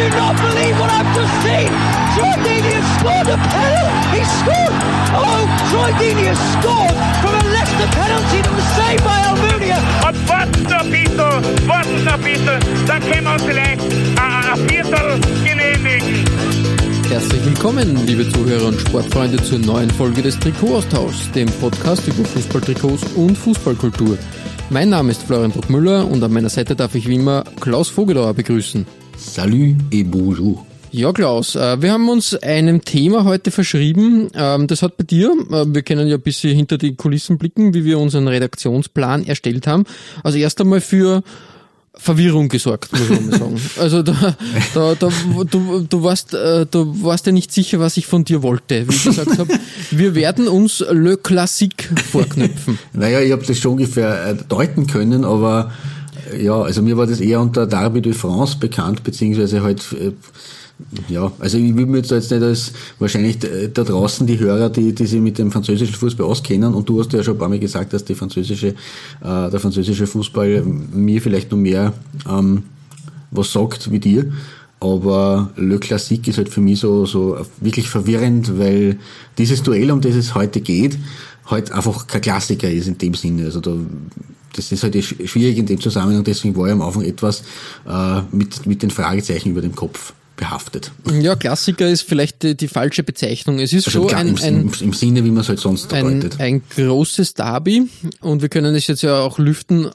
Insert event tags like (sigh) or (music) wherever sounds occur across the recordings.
Do not believe what I've just seen! Troy Deeney has scored a penalty! He scored! Oh, Troy Deeney has scored from a Leicester penalty that was saved by Almunia! Bisschen, warten noch ein bisschen, dann können wir uns vielleicht ein, ein Viertel genehmigen. Herzlich willkommen, liebe Zuhörer und Sportfreunde, zur neuen Folge des Trikotaustauschs, dem Podcast über Fußballtrikots und Fußballkultur. Mein Name ist Florian Bruckmüller und an meiner Seite darf ich wie immer Klaus Vogelauer begrüßen. Salut et bonjour. Ja, Klaus, äh, wir haben uns einem Thema heute verschrieben. Ähm, Das hat bei dir, äh, wir können ja ein bisschen hinter die Kulissen blicken, wie wir unseren Redaktionsplan erstellt haben. Also erst einmal für Verwirrung gesorgt, muss man mal sagen. (laughs) Also da, da, da du, du warst, äh, du warst ja nicht sicher, was ich von dir wollte, wie ich gesagt habe. Wir werden uns Le Classique vorknüpfen. Naja, ich habe das schon ungefähr äh, deuten können, aber ja, also mir war das eher unter Derby de France bekannt, beziehungsweise halt, äh, ja, also ich will mir jetzt jetzt nicht als wahrscheinlich äh, da draußen die Hörer, die, die sich mit dem französischen Fußball auskennen, und du hast ja schon ein paar Mal gesagt, dass die französische, äh, der französische Fußball mir vielleicht noch mehr ähm, was sagt wie dir. Aber Le Classique ist halt für mich so, so wirklich verwirrend, weil dieses Duell, um das es heute geht, halt einfach kein Klassiker ist in dem Sinne. Also da, das ist halt sch- schwierig in dem Zusammenhang, deswegen war ich am Anfang etwas äh, mit, mit den Fragezeichen über dem Kopf behaftet. Ja, Klassiker ist vielleicht die, die falsche Bezeichnung. Es ist Also schon ein, im, ein, im, Sinne, wie man es halt sonst ein, deutet. ein großes Derby und wir können es jetzt ja auch lüften.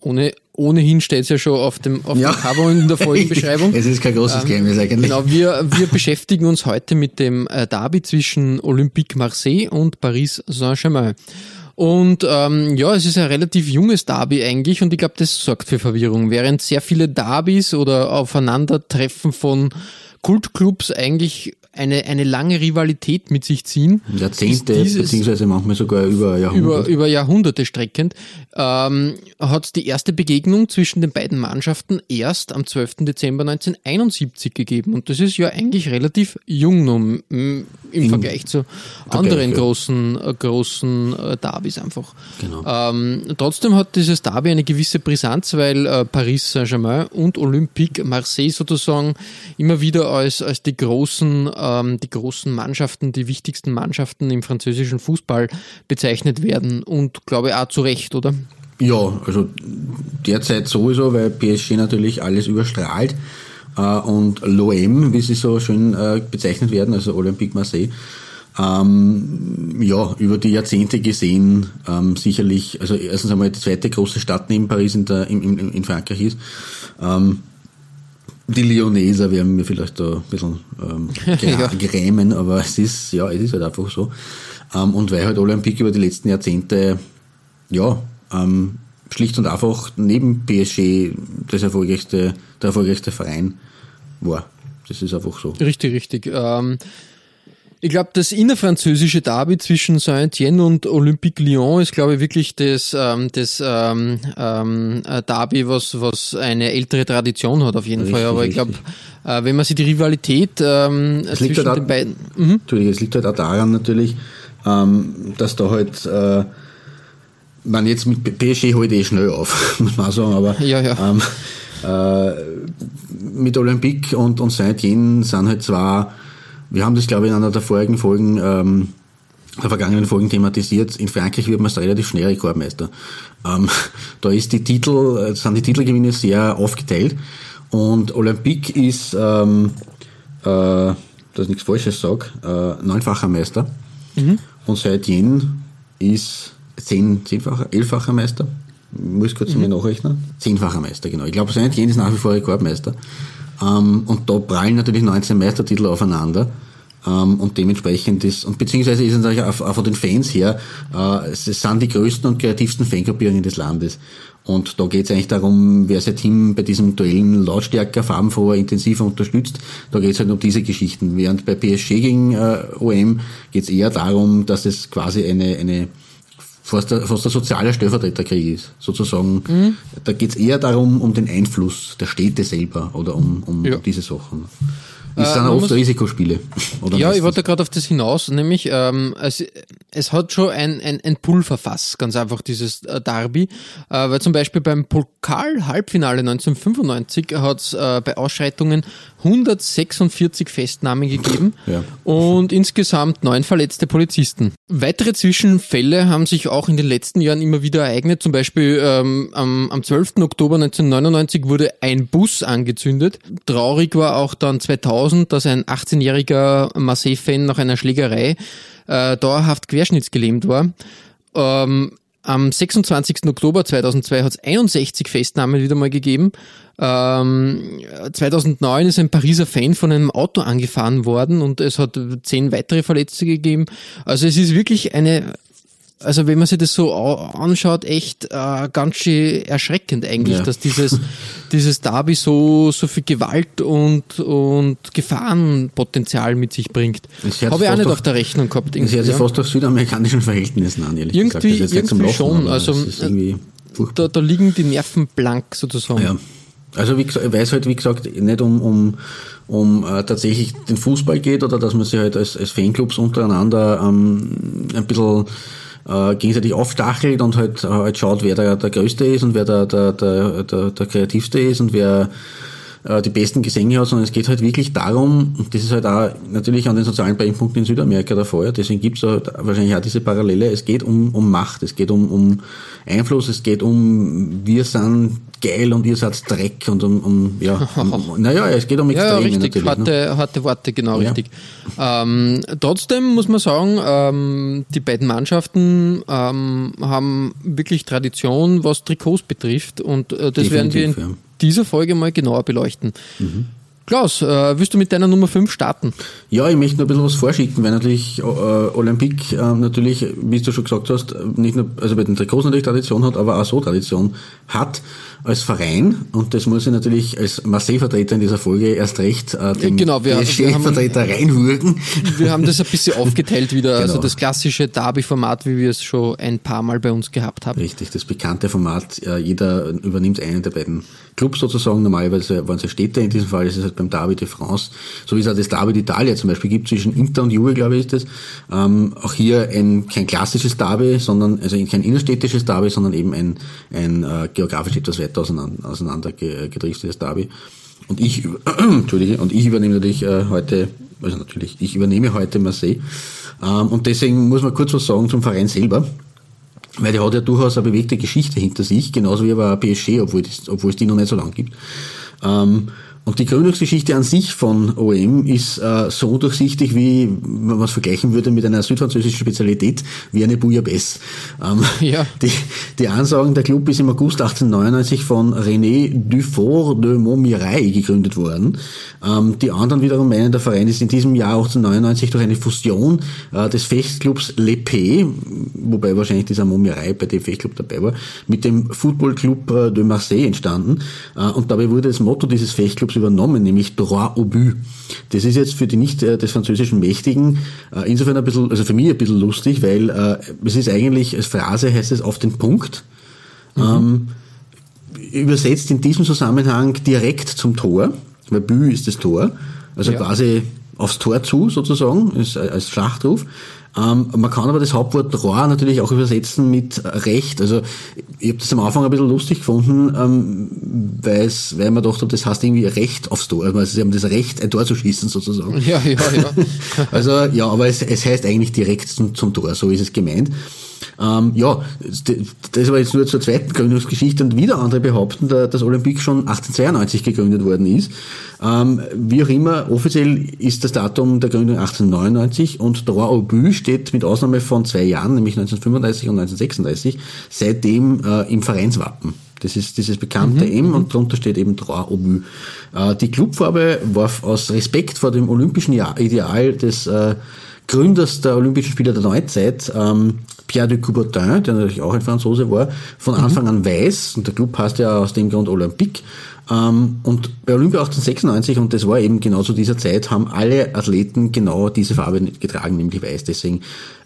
Ohne, ohnehin steht es ja schon auf dem, auf Ja. dem Cover in der Folgenbeschreibung. (laughs) Es ist kein großes Geheimnis eigentlich. Genau, wir, wir beschäftigen uns heute mit dem äh, Derby zwischen Olympique Marseille und Paris Saint-Germain. Und ähm, ja, es ist ein relativ junges Derby eigentlich und ich glaube, das sorgt für Verwirrung. Während sehr viele Derbys oder Aufeinandertreffen von Kultclubs eigentlich eine, eine lange Rivalität mit sich ziehen. Jahrzehnte, dieses- beziehungsweise manchmal sogar über Jahrhunderte. über, über Jahrhunderte streckend, ähm, hat die erste Begegnung zwischen den beiden Mannschaften erst am 12. Dezember 1971 gegeben. Und das ist ja eigentlich relativ jung m, im Vergleich zu anderen ja. großen, äh, großen äh, Derbys einfach. Genau. Ähm, trotzdem hat dieses Derby eine gewisse Brisanz, weil äh, Paris Saint-Germain und Olympique Marseille sozusagen immer wieder als, als die großen, ähm, die großen Mannschaften, die wichtigsten Mannschaften im französischen Fußball bezeichnet werden und glaube auch zu Recht, oder? Ja, also derzeit sowieso, weil PSG natürlich alles überstrahlt. Äh, und l'OM, wie sie so schön äh, bezeichnet werden, also Olympique Marseille, ähm, ja, über die Jahrzehnte gesehen ähm, sicherlich, also erstens einmal die zweite große Stadt neben Paris in, der, in, in, in Frankreich ist. Ähm, die Lyonneser werden mir vielleicht da ein bisschen ähm, (laughs) Ja. grämen, aber es ist, ja, es ist halt einfach so. Ähm, und weil halt Olympique über die letzten Jahrzehnte, ja, ähm, schlicht und einfach neben PSG das erfolgreichste, der erfolgreichste Verein war. Das ist einfach so. Richtig, richtig. Ähm, ich glaube, das innerfranzösische Derby zwischen Saint-Étienne und Olympique Lyon ist, glaube ich, wirklich das, ähm, das ähm, ähm, äh, Derby, was, was eine ältere Tradition hat auf jeden Richtig, Fall. Aber ich glaube, äh, wenn man sich die Rivalität ähm, liegt zwischen halt den beiden... Mhm. Entschuldige, es liegt halt auch daran natürlich, ähm, dass da halt, äh, man jetzt mit PSG heute eh schnell auf, (laughs) muss man sagen, aber Ja, ja. Ähm, äh, mit Olympique und, und Saint-Étienne sind halt zwar, wir haben das glaube ich in einer der vorigen Folgen, ähm, der vergangenen Folgen thematisiert, in Frankreich wird man es relativ schnell Rekordmeister. Ähm, (laughs) da ist die Titel, äh, sind die Titelgewinne sehr aufgeteilt und Olympique ist, ähm, äh, dass ich nichts Falsches sage, äh, neunfacher Meister und Saint-Étienne ist zehn, zehnfacher, elffacher Meister. Ich muss kurz mal nachrechnen. Zehnfacher Meister, genau. Ich glaube, Saint-Étienne ist nach wie vor Rekordmeister. Ähm, und da prallen natürlich 19 Meistertitel aufeinander. Ähm, und dementsprechend ist, und beziehungsweise ist es natürlich auch, auch von den Fans her, äh, es sind die größten und kreativsten Fangruppierungen des Landes. Und da geht es eigentlich darum, wer sein Team bei diesen Duellen lautstärker, farbenfroher, intensiver unterstützt. Da geht es halt um diese Geschichten. Während bei PSG gegen äh, OM geht es eher darum, dass es quasi eine, eine fast der, fast der soziale Stellvertreterkrieg ist, sozusagen. Mhm. Da geht es eher darum, um den Einfluss der Städte selber oder um, um ja. diese Sachen. Ist äh, dann oft Risikospiele. Oder ja, ich wollte gerade auf das hinaus, nämlich ähm, es, es hat schon ein, ein, ein Pulverfass, ganz einfach dieses äh, Derby, äh, weil zum Beispiel beim Pokal-Halbfinale 1995 hat es äh, bei Ausschreitungen 146 Festnahmen gegeben (laughs) ja. und insgesamt neun verletzte Polizisten. Weitere Zwischenfälle haben sich auch in den letzten Jahren immer wieder ereignet. Zum Beispiel ähm, am, am 12. Oktober 1999 wurde ein Bus angezündet. Traurig war auch dann 2000, dass ein 18-jähriger Marseille-Fan nach einer Schlägerei äh, dauerhaft querschnittsgelähmt war. Ähm, am 26. Oktober 2002 hat es 61 Festnahmen wieder mal gegeben. Ähm, 2009 ist ein Pariser Fan von einem Auto angefahren worden und es hat zehn weitere Verletzte gegeben. Also es ist wirklich eine also wenn man sich das so anschaut, echt äh, ganz schön erschreckend eigentlich, ja. dass dieses, (laughs) dieses Derby so, so viel Gewalt und, und Gefahrenpotenzial mit sich bringt. Habe ich auch nicht auf der Rechnung gehabt. Das hört sich ja. fast auf südamerikanischen Verhältnissen an, ehrlich irgendwie, gesagt. Irgendwie schon. Also da, da liegen die Nerven blank sozusagen. Ja. Also wie gesagt, ich weiß halt, wie gesagt, nicht um, um, um äh, tatsächlich den Fußball geht oder dass man sich halt als, als Fanclubs untereinander ähm, ein bisschen äh, gegenseitig aufstachelt und halt, äh, halt schaut, wer der, der Größte ist und wer der, der, der, der, der Kreativste ist und wer äh, die besten Gesänge hat, sondern es geht halt wirklich darum, und das ist halt auch natürlich an den sozialen Brennpunkten in Südamerika der Fall, deswegen gibt es halt wahrscheinlich auch diese Parallele, es geht um, um Macht, es geht um, um Einfluss, es geht um, wir sind geil und ihr seid Dreck und um, um ja, um, (laughs) naja, es geht um Extreme ja, richtig, natürlich. Harte, ne? harte Worte, genau, ja. richtig. Ähm, trotzdem muss man sagen, ähm, die beiden Mannschaften ähm, haben wirklich Tradition, was Trikots betrifft und äh, das Definitiv, werden wir in ja. Dieser Folge mal genauer beleuchten. Mhm. Klaus, äh, willst du mit deiner Nummer 5 starten? Ja, ich möchte noch ein bisschen was vorschicken, weil natürlich äh, Olympique äh, natürlich, wie du schon gesagt hast, nicht nur, also bei den Trikots natürlich Tradition hat, aber auch so Tradition hat als Verein, und das muss ich natürlich als Marseille-Vertreter in dieser Folge erst recht äh, dem genau, wir, vertreter reinwürgen. Wir haben das ein bisschen (laughs) aufgeteilt wieder, also genau. also das klassische Derby-Format, wie wir es schon ein paar Mal bei uns gehabt haben. Richtig, das bekannte Format, äh, jeder übernimmt einen der beiden Clubs sozusagen, normalerweise waren es ja Städte, in diesem Fall ist es halt beim Derby de France, so wie es auch das Derby d'Italia zum Beispiel gibt, zwischen Inter und Juve, glaube ich, ist das. Ähm, auch hier ein, kein klassisches Derby, sondern, also kein innerstädtisches Derby, sondern eben ein, ein äh, geografisch etwas weiter auseinander, auseinander gedriftetes Derby. Und ich, (clears throat) Entschuldige, und ich übernehme natürlich äh, heute, also natürlich, ich übernehme heute Marseille. Ähm, und deswegen muss man kurz was sagen zum Verein selber. Weil der hat ja durchaus eine bewegte Geschichte hinter sich, genauso wie aber PSG, obwohl, das, obwohl es die noch nicht so lang gibt. Ähm, und die Gründungsgeschichte an sich von OM ist äh, so durchsichtig, wie man es vergleichen würde mit einer südfranzösischen Spezialität, wie eine Bouillabaisse. Ähm, (laughs) ja. die, die Ansagen, der Club ist im August 1899 von René Dufort de Montmirail gegründet worden. Ähm, die anderen wiederum meinen, der Verein ist in diesem Jahr 1899 durch eine Fusion äh, des Fechtclubs L'Epée, wobei wahrscheinlich dieser Montmirail bei dem Fechtclub dabei war, mit dem Football Club äh, de Marseille entstanden. Äh, und dabei wurde das Motto dieses Fechtclubs übernommen, nämlich droit au but. Das ist jetzt für die nicht äh, des französischen Mächtigen äh, insofern ein bisschen, also für mich ein bisschen lustig, weil äh, es ist eigentlich, als Phrase heißt es auf den Punkt. Mhm. Ähm, übersetzt in diesem Zusammenhang direkt zum Tor, weil Bü ist das Tor, also ja. quasi aufs Tor zu sozusagen, als Schlachtruf. Ähm, man kann aber das Hauptwort Rohr natürlich auch übersetzen mit Recht. Also ich habe das am Anfang ein bisschen lustig gefunden, ähm, weil's, weil man dachte, das heißt irgendwie Recht aufs Tor. Also sie haben das Recht, ein Tor zu schießen sozusagen. Ja, ja, ja. (laughs) also ja, aber es, es heißt eigentlich direkt zum, zum Tor, so ist es gemeint. Ähm, ja, das war jetzt nur zur zweiten Gründungsgeschichte und wieder andere behaupten, dass Olympique schon 1892 gegründet worden ist. Ähm, wie auch immer, offiziell ist das Datum der Gründung 1899 und Droit au but steht mit Ausnahme von zwei Jahren, nämlich 1935 und 1936, seitdem äh, im Vereinswappen Das ist dieses bekannte M und drunter steht eben Trois Obus. Äh, die Clubfarbe war aus Respekt vor dem olympischen Ideal des äh, Gründers der Olympischen Spiele der Neuzeit, ähm, Pierre de Coubertin, der natürlich auch ein Franzose war, von Anfang an weiß, und der Club heißt ja aus dem Grund Olympique, ähm, und bei Olympia 1896, und das war eben genau zu dieser Zeit, haben alle Athleten genau diese Farbe getragen, nämlich weiß. Deswegen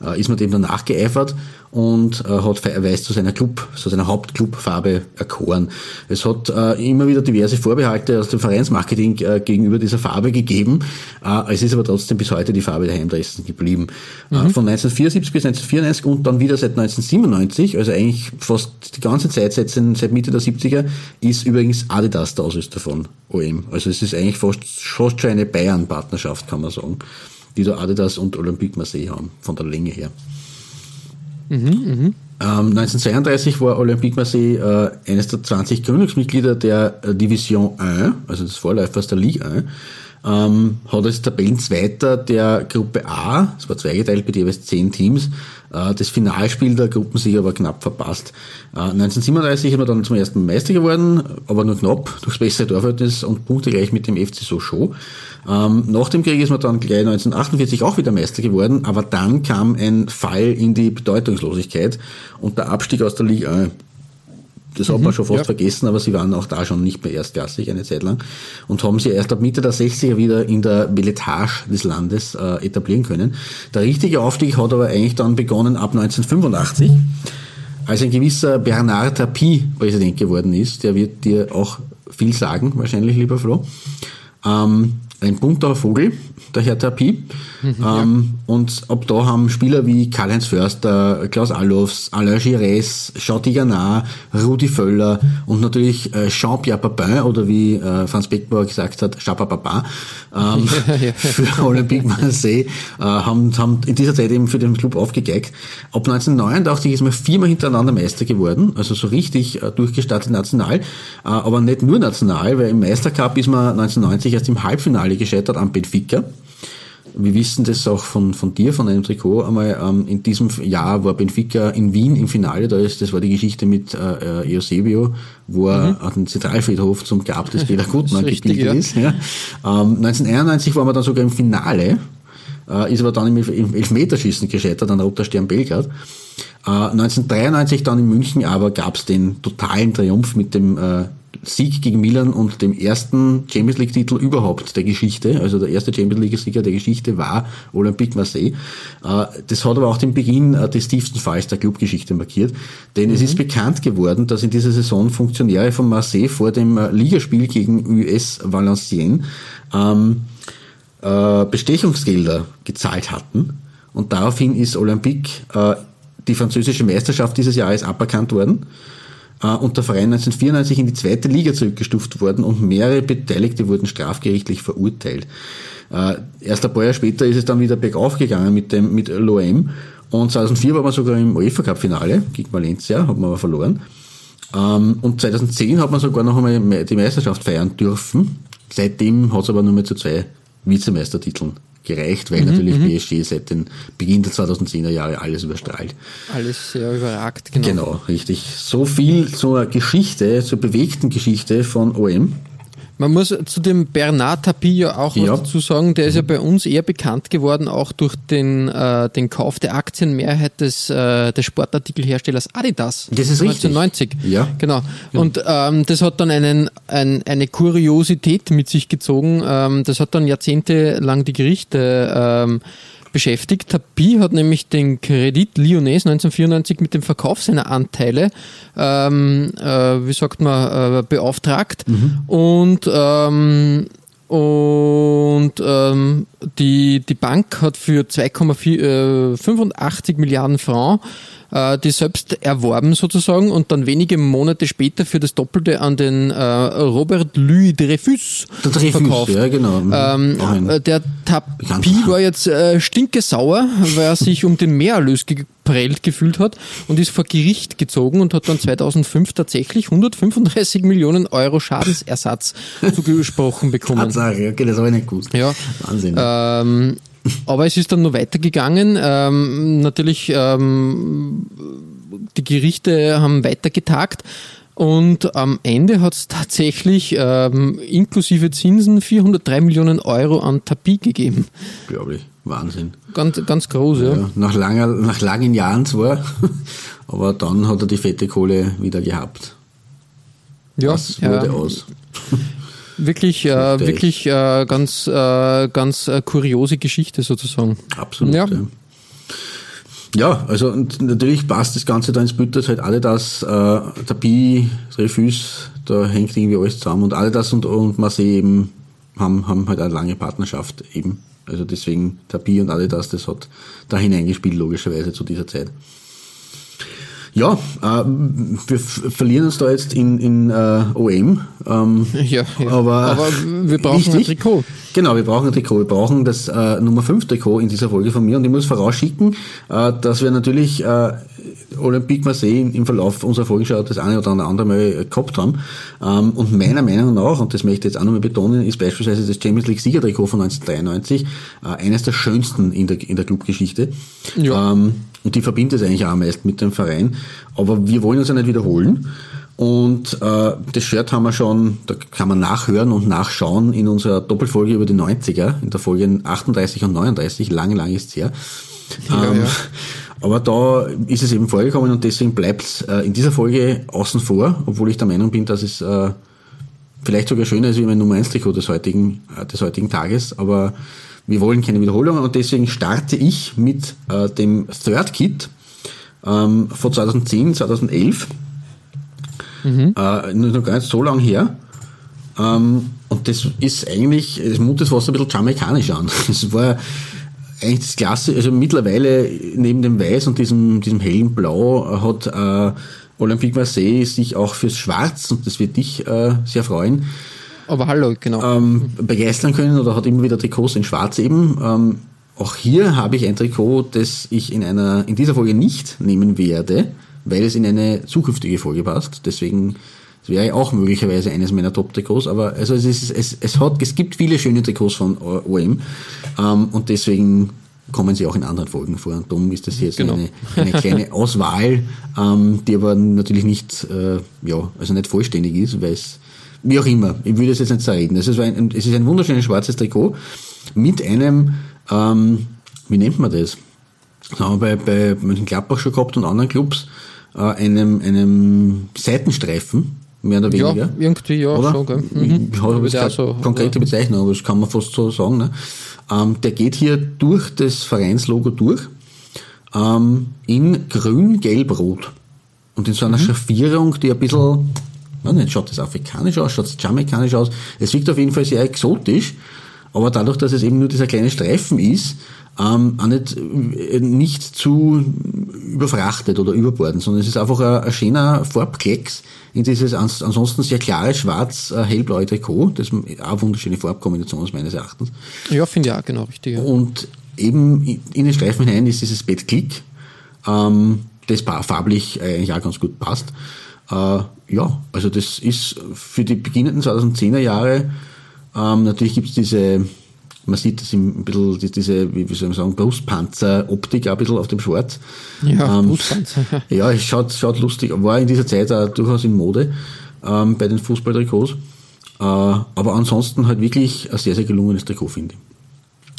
äh, ist man dem dann nachgeeifert und äh, hat Weiß zu seiner Club, zu seiner Hauptclubfarbe erkoren. Es hat äh, immer wieder diverse Vorbehalte aus dem Vereinsmarketing äh, gegenüber dieser Farbe gegeben. Äh, es ist aber trotzdem bis heute die Farbe der Heimdressen geblieben. Äh, mhm. von 1974 bis 1994 und dann wieder seit 1997, also eigentlich fast die ganze Zeit seit, seit Mitte der 70er, ist übrigens Adidas der Ausrüster von OM. Also es ist eigentlich fast, fast schon eine Bayern-Partnerschaft, kann man sagen, die da Adidas und Olympique Marseille haben, von der Länge her. Mhm, ähm, 1932 war Olympique Marseille äh, eines der 20 Gründungsmitglieder der äh, Division 1, also des Vorläufers der Ligue 1. Ähm, hat als Tabellenzweiter der Gruppe A, es war zweigeteilt bei jeweils zehn Teams, das Finalspiel der Gruppensieger war knapp verpasst. Äh, 1937 ist man dann zum ersten Meister geworden, aber nur knapp, durchs bessere Torverhältnis und Punkte gleich mit dem FC Sochaux. Ähm, nach dem Krieg ist man dann gleich 1948 auch wieder Meister geworden, aber dann kam ein Fall in die Bedeutungslosigkeit und der Abstieg aus der Liga 1. Das hat man mhm, schon fast ja. vergessen, aber sie waren auch da schon nicht mehr erstklassig eine Zeit lang und haben sie erst ab Mitte der 60er wieder in der Beletage des Landes äh, etablieren können. Der richtige Aufstieg hat aber eigentlich dann begonnen ab 1985, als ein gewisser Bernard Tapie Präsident geworden ist. Der wird dir auch viel sagen, wahrscheinlich, lieber Flo. Ähm, ein bunter Vogel, der Herr Tapie. Mhm, ähm, Und ab da haben Spieler wie Karl-Heinz Förster, Klaus Allofs, Alain Gires, Jean Tigana, Rudi Völler und natürlich äh, Jean-Pierre Papin oder wie äh, Franz Beckenbauer gesagt hat, Chapa Papa ähm, (laughs) ja, ja. für Olympique Marseille äh, haben, haben in dieser Zeit eben für den Club aufgegeigt. Ab 1989 ist man viermal hintereinander Meister geworden, also so richtig äh, durchgestartet national, äh, aber nicht nur national, weil im Meistercup ist man 1990 erst im Halbfinale gescheitert am Benfica wir wissen das auch von, von dir, von einem Trikot einmal, ähm, in diesem Jahr war Benfica in Wien im Finale, da ist, das war die Geschichte mit äh, äh Eusebio, wo er mhm. den Zentralfriedhof zum Grab des (laughs) Peter Gutmann gebildet ja. ist. Ja. Ähm, 1991 waren wir dann sogar im Finale, äh, ist aber dann im, im Elfmeterschießen gescheitert an Roter Stern Belgrad. Äh, 1993 dann in München aber gab es den totalen Triumph mit dem äh, Sieg gegen Milan und dem ersten Champions League Titel überhaupt der Geschichte, also der erste Champions League Sieger der Geschichte war Olympique Marseille. Äh, das hat aber auch den Beginn äh, des tiefsten Falls der Clubgeschichte markiert, denn mhm. es ist bekannt geworden, dass in dieser Saison Funktionäre von Marseille vor dem äh, Ligaspiel gegen US Valenciennes ähm, Bestechungsgelder gezahlt hatten und daraufhin ist Olympique die französische Meisterschaft dieses Jahres aberkannt worden äh, und der Verein 1994 in die zweite Liga zurückgestuft worden und mehrere Beteiligte wurden strafgerichtlich verurteilt. Äh, erst ein paar Jahre später ist es dann wieder bergauf gegangen mit dem mit Loem und 2004 war man sogar im UEFA Cup Finale gegen Valencia, hat man aber verloren. Ähm, und 2010 hat man sogar noch einmal die Meisterschaft feiern dürfen. Seitdem hat es aber nur mehr zu zwei Vizemeistertiteln gereicht, weil mhm, natürlich mhm. PSG seit den Beginn der 2010er Jahre alles überstrahlt. Alles sehr überragt, genau. Genau, richtig. So viel zur Geschichte, zur bewegten Geschichte von OM. Man muss zu dem Bernard Tapie ja auch ja. was dazu sagen, der ist ja bei uns eher bekannt geworden, auch durch den, äh, den Kauf der Aktienmehrheit des, äh, des Sportartikelherstellers Adidas. Das ist 1990. richtig. Ja. Genau. Und ähm, das hat dann einen, ein, eine Kuriosität mit sich gezogen. Ähm, das hat dann jahrzehntelang die Gerichte ähm, beschäftigt. Tapie hat nämlich den Kredit Lyonnais 1994 mit dem Verkauf seiner Anteile, ähm, äh, wie sagt man, äh, beauftragt mhm. und ähm, und ähm, die, die Bank hat für 2,85 äh, Milliarden Franc äh, die selbst erworben sozusagen und dann wenige Monate später für das Doppelte an den äh, Robert Louis Dreyfus, der Dreyfus verkauft. Ja, genau. Ähm, äh, der Tapie war jetzt äh, stinkesauer, weil er sich um den Mehrerlös geprellt gefühlt hat und ist vor Gericht gezogen und hat dann 2005 tatsächlich 135 Millionen Euro Schadensersatz (laughs) zugesprochen bekommen. Tatsache, okay, das habe ich nicht gewusst. Ja. Wahnsinn. Ähm, aber es ist dann nur weitergegangen. Ähm, natürlich, ähm, die Gerichte haben weitergetagt. Und am Ende hat es tatsächlich ähm, inklusive Zinsen 403 Millionen Euro an Tapis gegeben. Unglaublich. Wahnsinn. Ganz, ganz groß, ja. Ja, nach, langer, nach langen Jahren zwar, (laughs) aber dann hat er die fette Kohle wieder gehabt. Ja, Das wurde ja, aus. (laughs) wirklich, äh, wirklich äh, ganz, äh, ganz äh, kuriose Geschichte sozusagen. Absolut. Ja. Ja. ja. also und natürlich passt das Ganze da ins Bild, dass halt alle das, äh, Tapis, Refus, da hängt irgendwie alles zusammen und alle das und, und Marseille eben haben, haben halt eine lange Partnerschaft eben. Also deswegen Tapis und alle das, das hat da hineingespielt, logischerweise zu dieser Zeit. Ja, äh, wir verlieren uns da jetzt in, in äh, OM. Ähm, (laughs) Ja, ja. Aber, Aber wir brauchen ein wichtig, Trikot. Genau, wir brauchen ein Trikot. Wir brauchen das äh, Nummer 5 Trikot in dieser Folge von mir und ich muss vorausschicken, äh, dass wir natürlich äh, Olympique Marseille im Verlauf unserer Folgenschau das eine oder andere Mal äh, gehabt haben. Ähm, und meiner Meinung nach, und das möchte ich jetzt auch nochmal betonen, ist beispielsweise das Champions League Siegertrikot von 1993 äh, eines der schönsten in der, in der Clubgeschichte. Ja. Ähm, und die verbindet es eigentlich auch am meisten mit dem Verein. Aber wir wollen uns ja nicht wiederholen. Und äh, das Shirt haben wir schon, da kann man nachhören und nachschauen in unserer Doppelfolge über die 90er, in der Folge 38 und 39, lang, lang ist's her. Ja, ähm, ja. (laughs) Aber da ist es eben vorgekommen und deswegen bleibt es äh, in dieser Folge außen vor, obwohl ich der Meinung bin, dass es äh, vielleicht sogar schöner ist wie mein Nummer 1 Trikot des heutigen, äh, des heutigen Tages, aber wir wollen keine Wiederholungen und deswegen starte ich mit äh, dem Third Kit ähm, von 2010, 2011. Äh, noch gar nicht so lang her. Ähm, und das ist eigentlich, es mutet Wasser ein bisschen jamaikanisch an. (laughs) Es war eigentlich das Klasse, also mittlerweile neben dem Weiß und diesem, diesem hellen Blau äh, hat äh, Olympique Marseille sich auch fürs Schwarz, und das wird dich äh, sehr freuen, Aber hallo, genau. ähm, begeistern können oder hat immer wieder Trikots in Schwarz eben. Ähm, auch hier habe ich ein Trikot, das ich in einer in dieser Folge nicht nehmen werde, weil es in eine zukünftige Folge passt. Deswegen es wäre auch möglicherweise eines meiner Top-Trikots, aber also es, ist, es, es, hat, es gibt viele schöne Trikots von OM ähm, und deswegen kommen sie auch in anderen Folgen vor. Und darum ist das jetzt Genau. eine, eine kleine (laughs) Auswahl, ähm, die aber natürlich nicht, äh, ja, also nicht vollständig ist, weil es, wie auch immer, ich würde es jetzt nicht zerreden. Es ist ein, es ist ein wunderschönes schwarzes Trikot mit einem, ähm, wie nennt man das? Das haben wir bei, bei Mönchengladbach schon gehabt und anderen Clubs, äh, einem, einem Seitenstreifen, mehr oder ja, weniger. irgendwie, ja, Oder? schon, gell. Mhm. Ich habe jetzt Ja, keine so, konkrete Bezeichnung, aber das kann man fast so sagen. Ne? Ähm, der geht hier durch das Vereinslogo durch, ähm, in grün, gelb, rot. Und in so Mhm. einer Schaffierung, die ein bisschen, weiß nicht, schaut das afrikanisch aus, schaut das jamaikanisch aus. Es wirkt auf jeden Fall sehr exotisch, aber dadurch, dass es eben nur dieser kleine Streifen ist, ähm, auch nicht, äh, nicht zu überfrachtet oder überbordend, sondern es ist einfach ein, ein schöner Farbklecks in dieses ans, ansonsten sehr klare schwarz äh, Trikot. Das ist auch eine wunderschöne Farbkombination ist meines Erachtens. Ja, finde ich auch, genau, richtig. Ja. Und eben in- den Streifen hinein ist dieses Bettklick, ähm, das farblich eigentlich auch ganz gut passt. Äh, ja, also das ist für die beginnenden 2010er Jahre, ähm, natürlich gibt's diese, man sieht das ein bisschen, die- diese, wie wie soll man sagen, Brustpanzer-Optik auch ein bisschen auf dem Schwarz. Ja, Ähm, Brustpanzer, ja. (laughs) Ja, es schaut, schaut lustig, war in dieser Zeit auch durchaus in Mode ähm, bei den Fußballtrikots. Äh, aber ansonsten halt wirklich ein sehr, sehr gelungenes Trikot, finde ich.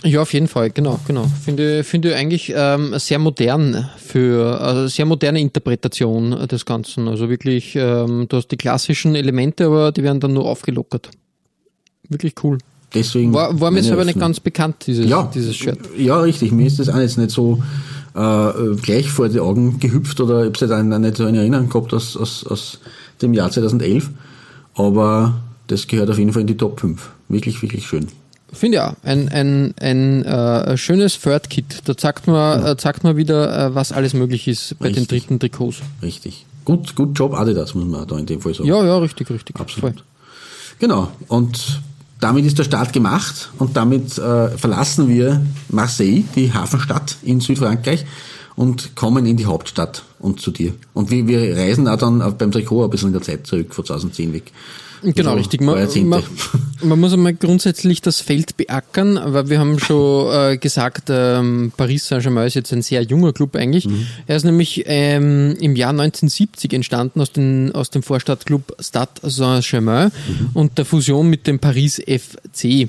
Ja, auf jeden Fall, genau, genau. Finde, finde eigentlich ähm, sehr modern für, also sehr moderne Interpretation des Ganzen. Also wirklich, ähm, du hast die klassischen Elemente, aber die werden dann nur aufgelockert. Wirklich cool. Deswegen War, war mir selber nicht ganz bekannt, dieses, ja, dieses Shirt. Ja, richtig. Mir ist das auch jetzt nicht so äh, gleich vor die Augen gehüpft oder ich habe es halt auch nicht so in Erinnerung gehabt aus, aus, aus dem Jahr 2011. Aber das gehört auf jeden Fall in die Top 5. Wirklich, wirklich schön. Finde ja, ein, ein, ein äh, schönes Third Kit. Da zeigt man, äh, zeigt man wieder, äh, was alles möglich ist bei den Richtig. dritten Trikots. Richtig. Gut, gut Job Adidas, muss man da in dem Fall sagen. Ja, ja, richtig, richtig. Absolut. Voll. Genau. Und damit ist der Start gemacht und damit äh, verlassen wir Marseille, die Hafenstadt in Südfrankreich und kommen in die Hauptstadt und zu dir. Und wir, wir reisen auch dann auf- beim Trikot ein bisschen in der Zeit zurück, von 2010 weg. Genau, Also, richtig. Man, man, man muss einmal grundsätzlich das Feld beackern, weil wir haben schon äh, gesagt, ähm, Paris Saint-Germain ist jetzt ein sehr junger Club eigentlich. Mhm. Er ist nämlich ähm, im Jahr 1970 entstanden aus, den, aus dem Vorstadtclub Stade Saint-Germain Mhm. und der Fusion mit dem Paris FC.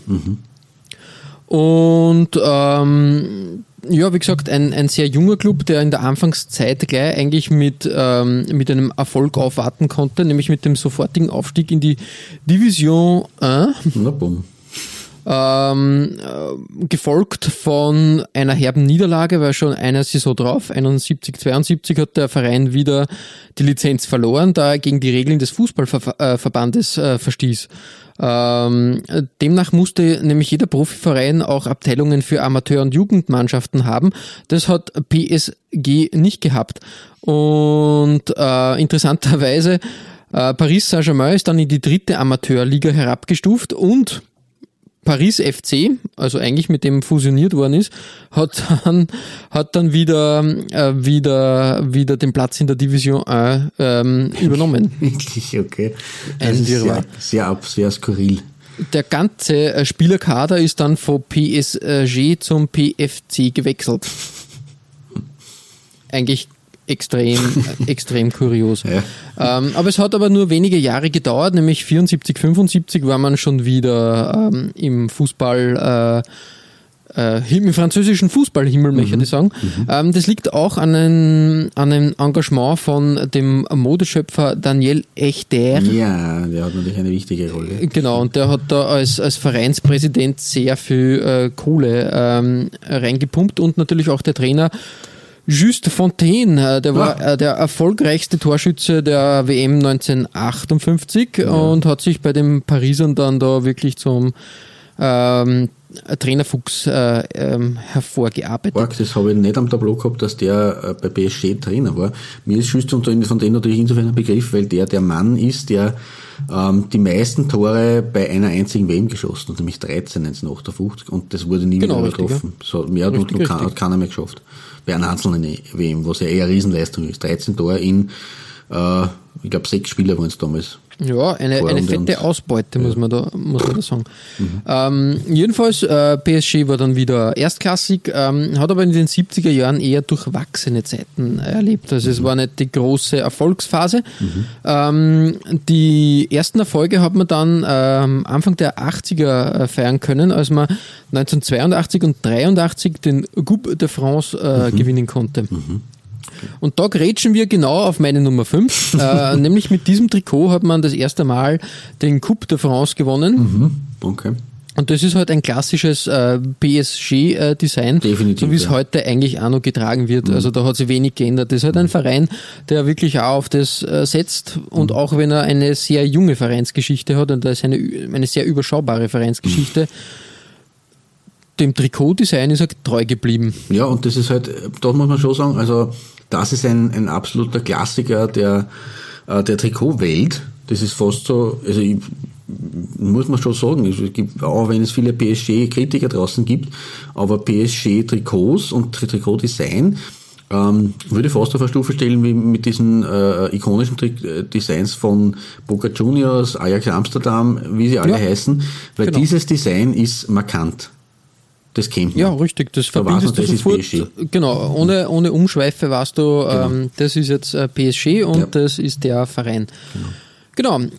Und ähm, ja, wie gesagt, ein, ein sehr junger Club, der in der Anfangszeit gleich eigentlich mit, ähm, mit einem Erfolg aufwarten konnte, nämlich mit dem sofortigen Aufstieg in die Division 1, Na bumm. ähm, äh, gefolgt von einer herben Niederlage, weil schon eine Saison drauf, 71, 72 hat der Verein wieder die Lizenz verloren, da er gegen die Regeln des Fußballverbandes äh, verstieß. Ähm, demnach musste nämlich jeder Profiverein auch Abteilungen für Amateur- und Jugendmannschaften haben. Das hat PSG nicht gehabt. Und äh, interessanterweise, äh, Paris Saint-Germain ist dann in die dritte Amateurliga herabgestuft und Paris FC, also eigentlich mit dem fusioniert worden ist, hat dann, hat dann wieder, äh, wieder, wieder den Platz in der Division 1 ähm, übernommen. Wirklich, (laughs) okay. Ein Das ist sehr, sehr, ab, sehr skurril. Der ganze äh, Spielerkader ist dann von PSG zum PFC gewechselt. (laughs) Eigentlich extrem, äh, (laughs) extrem kurios. Ja. Ähm, aber es hat aber nur wenige Jahre gedauert, nämlich 74, 75 war man schon wieder ähm, im Fußball, äh, äh, im französischen Fußballhimmel, möchte ich sagen. Ähm, das liegt auch an einem, an einem Engagement von dem Modeschöpfer Daniel Echter. Ja, der hat natürlich eine wichtige Rolle. Genau, und der hat da als, als Vereinspräsident sehr viel äh, Kohle ähm, reingepumpt und natürlich auch der Trainer Juste Fontaine, äh, der war äh, der erfolgreichste Torschütze der WM 1958 und hat sich bei den Parisern dann da wirklich zum ähm, Trainerfuchs äh, ähm, hervorgearbeitet. Org, das habe ich nicht am Tableau gehabt, dass der äh, bei PSG Trainer war. Mir ist Schüster und von denen natürlich insofern ein Begriff, weil der der Mann ist, der ähm, die meisten Tore bei einer einzigen WM geschossen hat, nämlich 13 1958 und das wurde nie Genau, wieder richtig, getroffen. So, mehr hat, Richtig, kein- richtig. hat keiner mehr geschafft. Bei einer einzelnen WM, was ja eher eine Riesenleistung ist. 13 Tore in, äh, ich glaube, sechs Spieler waren es damals. Ja, eine, eine fette Ausbeute, muss man da, muss man da sagen. Ähm, jedenfalls, äh, PSG war dann wieder erstklassig, ähm, hat aber in den 70er Jahren eher durchwachsene Zeiten erlebt. Also es war nicht die große Erfolgsphase. Ähm, die ersten Erfolge hat man dann ähm, Anfang der 80er äh, feiern können, als man 1982 und 83 den Coupe de France äh, gewinnen konnte. Und da grätschen wir genau auf meine Nummer 5. (laughs) äh, nämlich mit diesem Trikot hat man das erste Mal den Coupe de France gewonnen. Okay. Und das ist halt ein klassisches äh, PSG-Design, Definitiv, so wie es ja. heute eigentlich auch noch getragen wird. Also da hat sich wenig geändert. Das ist halt ein Verein, der wirklich auch auf das äh, setzt und auch wenn er eine sehr junge Vereinsgeschichte hat und da ist eine, eine sehr überschaubare Vereinsgeschichte, dem Trikotdesign ist er treu geblieben. Ja, und das ist halt, da muss man schon sagen, also das ist ein, ein absoluter Klassiker der, äh, der Trikotwelt. Das ist fast so, also ich, muss man schon sagen, es gibt, auch wenn es viele PSG-Kritiker draußen gibt, aber PSG-Trikots und Tri- Trikotdesign ähm, würde ich fast auf eine Stufe stellen wie mit diesen äh, ikonischen Tri äh, Designs von Boca Juniors, Ajax Amsterdam, wie sie alle Ja, heißen, weil genau. dieses Design ist markant. Das kennt man. Ja, richtig. Das Da verbindest du das ist sofort. PSG. Genau, ohne, ohne Umschweife weißt du, ähm, das ist jetzt äh, PSG und Ja. das ist der Verein. Genau.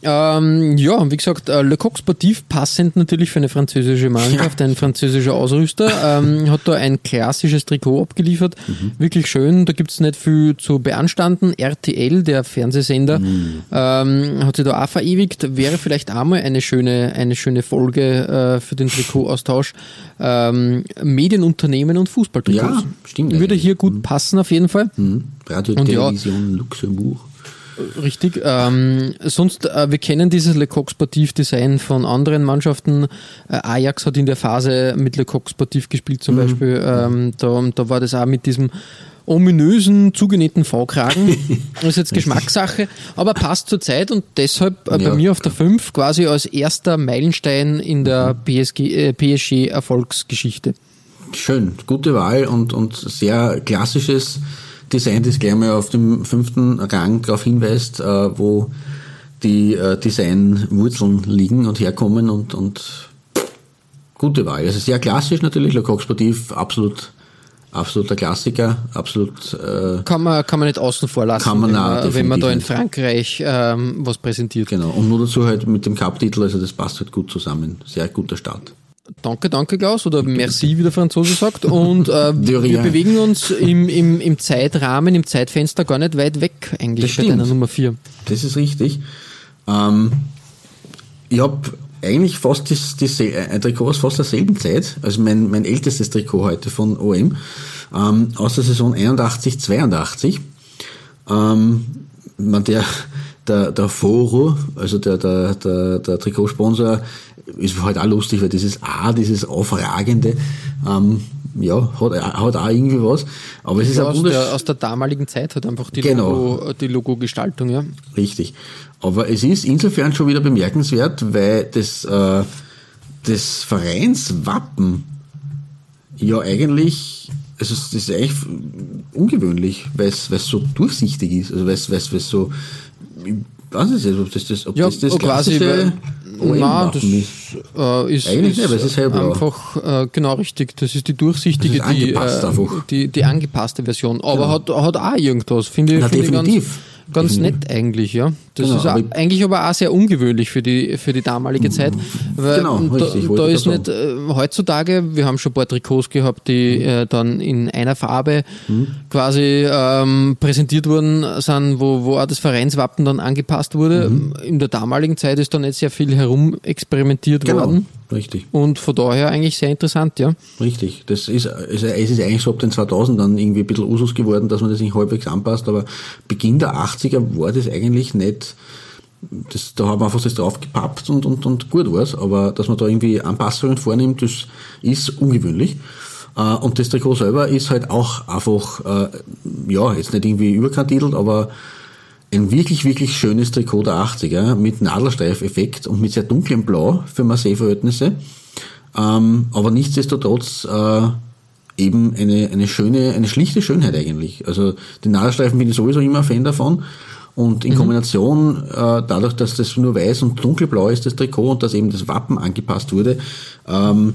Ähm, ja, wie gesagt, äh, Le Coq Sportif passend natürlich für eine französische Mannschaft, ein französischer Ausrüster, ähm, hat da ein klassisches Trikot abgeliefert. Mhm. Wirklich schön, da gibt's nicht viel zu beanstanden. RTL, der Fernsehsender, Mhm. ähm, hat sich da auch verewigt. Wäre vielleicht auch mal eine schöne, eine schöne Folge äh, für den Trikotaustausch. Ähm, Medienunternehmen und Fußballtrikots. Ja, stimmt Würde eigentlich. hier gut passen auf jeden Fall. Mhm. Radio, Und ja. Television, Luxemburg. Richtig. Ähm, sonst, äh, wir kennen dieses Le Coq Sportif Design von anderen Mannschaften. Äh, Ajax hat in der Phase mit Le Coq Sportif gespielt zum Beispiel. Ähm, da, da war das auch mit diesem ominösen, zugenähten V-Kragen. (laughs) Das ist jetzt Geschmackssache, aber passt zur Zeit und deshalb äh, bei Ja. mir auf der 5 quasi als erster Meilenstein in der PSG, äh, PSG-Erfolgsgeschichte. Schön, gute Wahl und, und sehr klassisches Design, das gleich mal auf dem fünften Rang darauf hinweist, äh, wo die äh, Designwurzeln liegen und herkommen und, und gute Wahl. Also sehr klassisch natürlich, Le Coq Sportif, absolut absoluter Klassiker, absolut. Äh, kann man kann man nicht außen vor lassen, Kann man wenn, man, wenn man da in Frankreich ähm, was präsentiert. genau. Und nur dazu halt mit dem Cup-Titel, also das passt halt gut zusammen. Sehr guter Start. Danke, danke Klaus oder merci, wie der Franzose sagt. Und äh, (laughs) wir bewegen uns im, im, im Zeitrahmen, im Zeitfenster gar nicht weit weg eigentlich Das bei stimmt. deiner Nummer 4. Das ist richtig. Ähm, ich habe eigentlich fast das, das, ein Trikot aus fast derselben Zeit, also mein, mein ältestes Trikot heute von OM, ähm, aus der Saison 81, 82. Ähm, man, der, der, der Foro, also der, der, der, der Trikotsponsor, ist halt auch lustig, weil dieses A, dieses Aufragende, ähm, ja, hat, hat auch irgendwie was. Aber es ist Ja, ein aus, der, aus der damaligen Zeit hat einfach die, Genau. Logo, die Logo-Gestaltung, ja. Richtig. Aber es ist insofern schon wieder bemerkenswert, weil das, äh, das Vereinswappen ja eigentlich, also es ist eigentlich ungewöhnlich, weil es, so durchsichtig ist, also weil es, so, ich weiß nicht, ob das das, ob Ja, das, das quasi, weil, na, das ist. äh, ist, Eigentlich nicht, aber es ist hellblau. einfach äh, genau richtig. Das ist die durchsichtige, ist die, äh, die, die angepasste Version. Aber hat, hat auch irgendwas, finde ich, Na, finde ich ganz, ganz Definitiv. nett eigentlich, ja. Das Genau, ist aber- eigentlich aber auch sehr ungewöhnlich für die, für die damalige Zeit. Weil Genau, da, richtig, da ich ist nicht, äh, heutzutage, wir haben schon ein paar Trikots gehabt, die Mhm. äh, dann in einer Farbe quasi ähm, präsentiert worden sind, wo, wo auch das Vereinswappen dann angepasst wurde. Mhm. In der damaligen Zeit ist da nicht sehr viel herum experimentiert Genau, worden. richtig. Und von daher eigentlich sehr interessant, ja. Richtig. Das ist, also es ist eigentlich so ab den 2000 dann irgendwie ein bisschen Usus geworden, dass man das nicht halbwegs anpasst, aber Beginn der 80er war das eigentlich nicht, das, da haben wir einfach das draufgepappt und, und, und gut war's, aber dass man da irgendwie Anpassungen vornimmt, das ist ungewöhnlich. Äh, Und das Trikot selber ist halt auch einfach, äh, ja, jetzt nicht irgendwie überkantitelt, aber ein wirklich, wirklich schönes Trikot der 80er mit Nadelstreifeffekt und mit sehr dunklem Blau für Marseille-Verhältnisse. Ähm, aber nichtsdestotrotz äh, eben eine, eine schöne, eine schlichte Schönheit eigentlich. Also die Nadelstreifen bin ich sowieso immer ein Fan davon. Und in Kombination, äh, dadurch, dass das nur weiß und dunkelblau ist, das Trikot, und dass eben das Wappen angepasst wurde, ähm,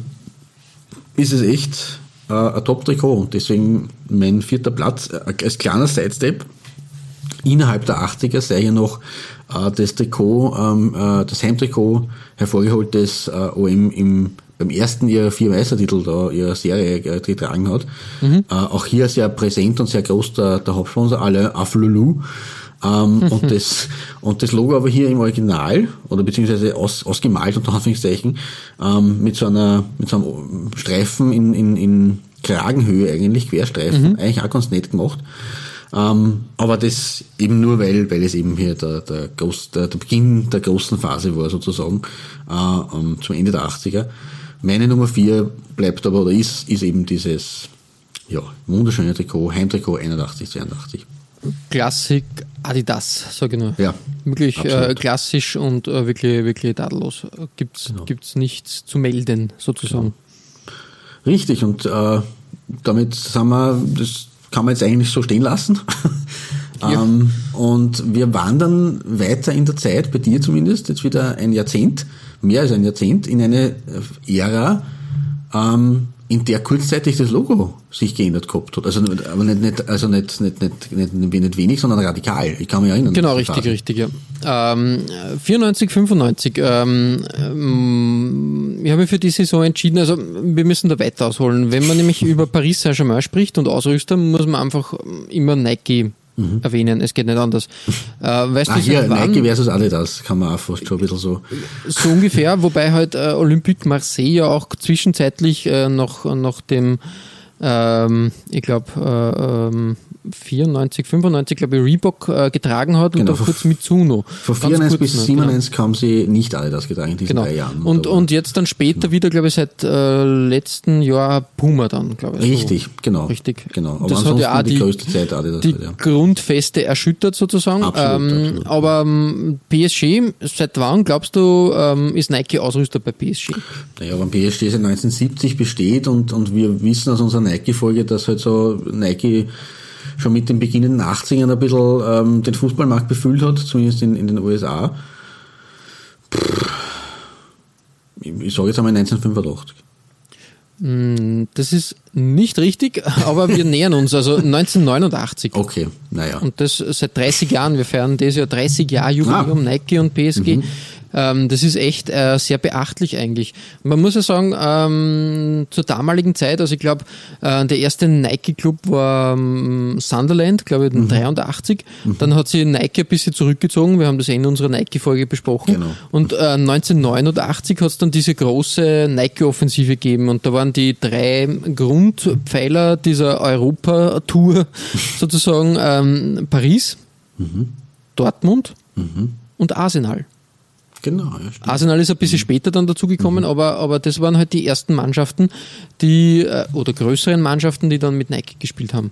ist es echt äh, ein Top-Trikot. Und deswegen mein vierter Platz äh, als kleiner Sidestep innerhalb der 80er sei hier noch äh, das Trikot, ähm, äh, das Heimtrikot hervorgeholt, das äh, OM im, beim ersten ihrer vier Meistertitel da ihrer Serie äh, getragen hat. Äh, auch hier sehr präsent und sehr groß der, der Hauptsponsor, Alain Afflelou. Ähm, (laughs) und, das, und das Logo aber hier im Original, oder beziehungsweise aus, ausgemalt unter Anführungszeichen, ähm, mit so einer, mit so einem Streifen in, in, in Kragenhöhe eigentlich, Querstreifen, eigentlich auch ganz nett gemacht. Ähm, aber das eben nur, weil, weil es eben hier der, der, Groß, der, der Beginn der großen Phase war sozusagen, äh, ähm, zum Ende der 80er. Meine Nummer vier bleibt aber, oder ist, ist eben dieses, ja, wunderschöne Trikot, Heimtrikot 81, 82. Klassik Adidas, sage ich nur. Ja, Wirklich äh, klassisch und äh, wirklich, wirklich tadellos. Gibt's, Genau. gibt's nichts zu melden, sozusagen. Richtig, und äh, damit sind wir, das kann man jetzt eigentlich so stehen lassen. (laughs) ähm, und wir wandern weiter in der Zeit, bei dir zumindest, jetzt wieder ein Jahrzehnt, mehr als ein Jahrzehnt, in eine äh, Ära, ähm, in der kurzzeitig das Logo sich geändert gehabt hat. Also, aber nicht, nicht, also nicht, nicht, nicht, nicht, nicht wenig, sondern radikal. Ich kann mich erinnern. Genau, richtig, Phase. richtig, ja. Ähm, 94, 95. Ähm, ähm, ich habe mich für die Saison entschieden, also wir müssen da weiter ausholen. Wenn man nämlich (laughs) über Paris Saint-Germain spricht und Ausrüster, muss man einfach immer Nike erwähnen. Es geht nicht anders. (laughs) Äh, weißt Ah, du, hier, seit wann? Nike versus Adidas, kann man auch fast schon ein bisschen so. So ungefähr, (laughs) wobei halt äh, Olympique Marseille ja auch zwischenzeitlich äh, noch, noch dem, ähm, ich glaube, äh, ähm, 94, 95, glaube ich, Reebok äh, getragen hat Genau, und auch kurz Mitsuno. Von Ganz 94 kurz bis noch, 97 haben sie nicht Adidas getragen in diesen Genau. drei Jahren. Und, und jetzt dann später wieder, glaube ich, seit äh, letzten Jahr Puma dann, glaube ich. so. Richtig, genau. Richtig. Genau. Aber das hat ja auch die, die, größte Zeit Adidas. die halt, ja. Grundfeste erschüttert sozusagen. Absolut, ähm, absolut. Aber ähm, PSG, seit wann glaubst du, ähm, ist Nike Ausrüster bei PSG? Naja, wenn PSG seit 1970 besteht und, und wir wissen aus unserer Nike-Folge, dass halt so Nike schon mit den beginnenden 80ern ein bisschen ähm, den Fußballmarkt befüllt hat, zumindest in, in den USA. Ich, ich sage jetzt einmal 1985. Das ist nicht richtig, (laughs) aber wir nähern uns. Also 1989. Okay, naja. Und das seit 30 Jahren. Wir feiern dieses Jahr 30 Jahre Jubiläum Ah. Nike und PSG. Ähm, das ist echt äh, sehr beachtlich eigentlich. Man muss ja sagen, ähm, zur damaligen Zeit, also ich glaube, äh, der erste Nike-Club war ähm, Sunderland, glaube ich, in 83. Dann hat sich Nike ein bisschen zurückgezogen. Wir haben das ja in unserer Nike-Folge besprochen. Genau. Und äh, 1989 hat es dann diese große Nike-Offensive gegeben und da waren die drei Grundpfeiler dieser Europa-Tour (laughs) sozusagen ähm, Paris, Dortmund und Arsenal. Genau, ja. Arsenal ist ein bisschen später dann dazugekommen, aber, aber das waren halt die ersten Mannschaften, die, äh, oder größeren Mannschaften, die dann mit Nike gespielt haben.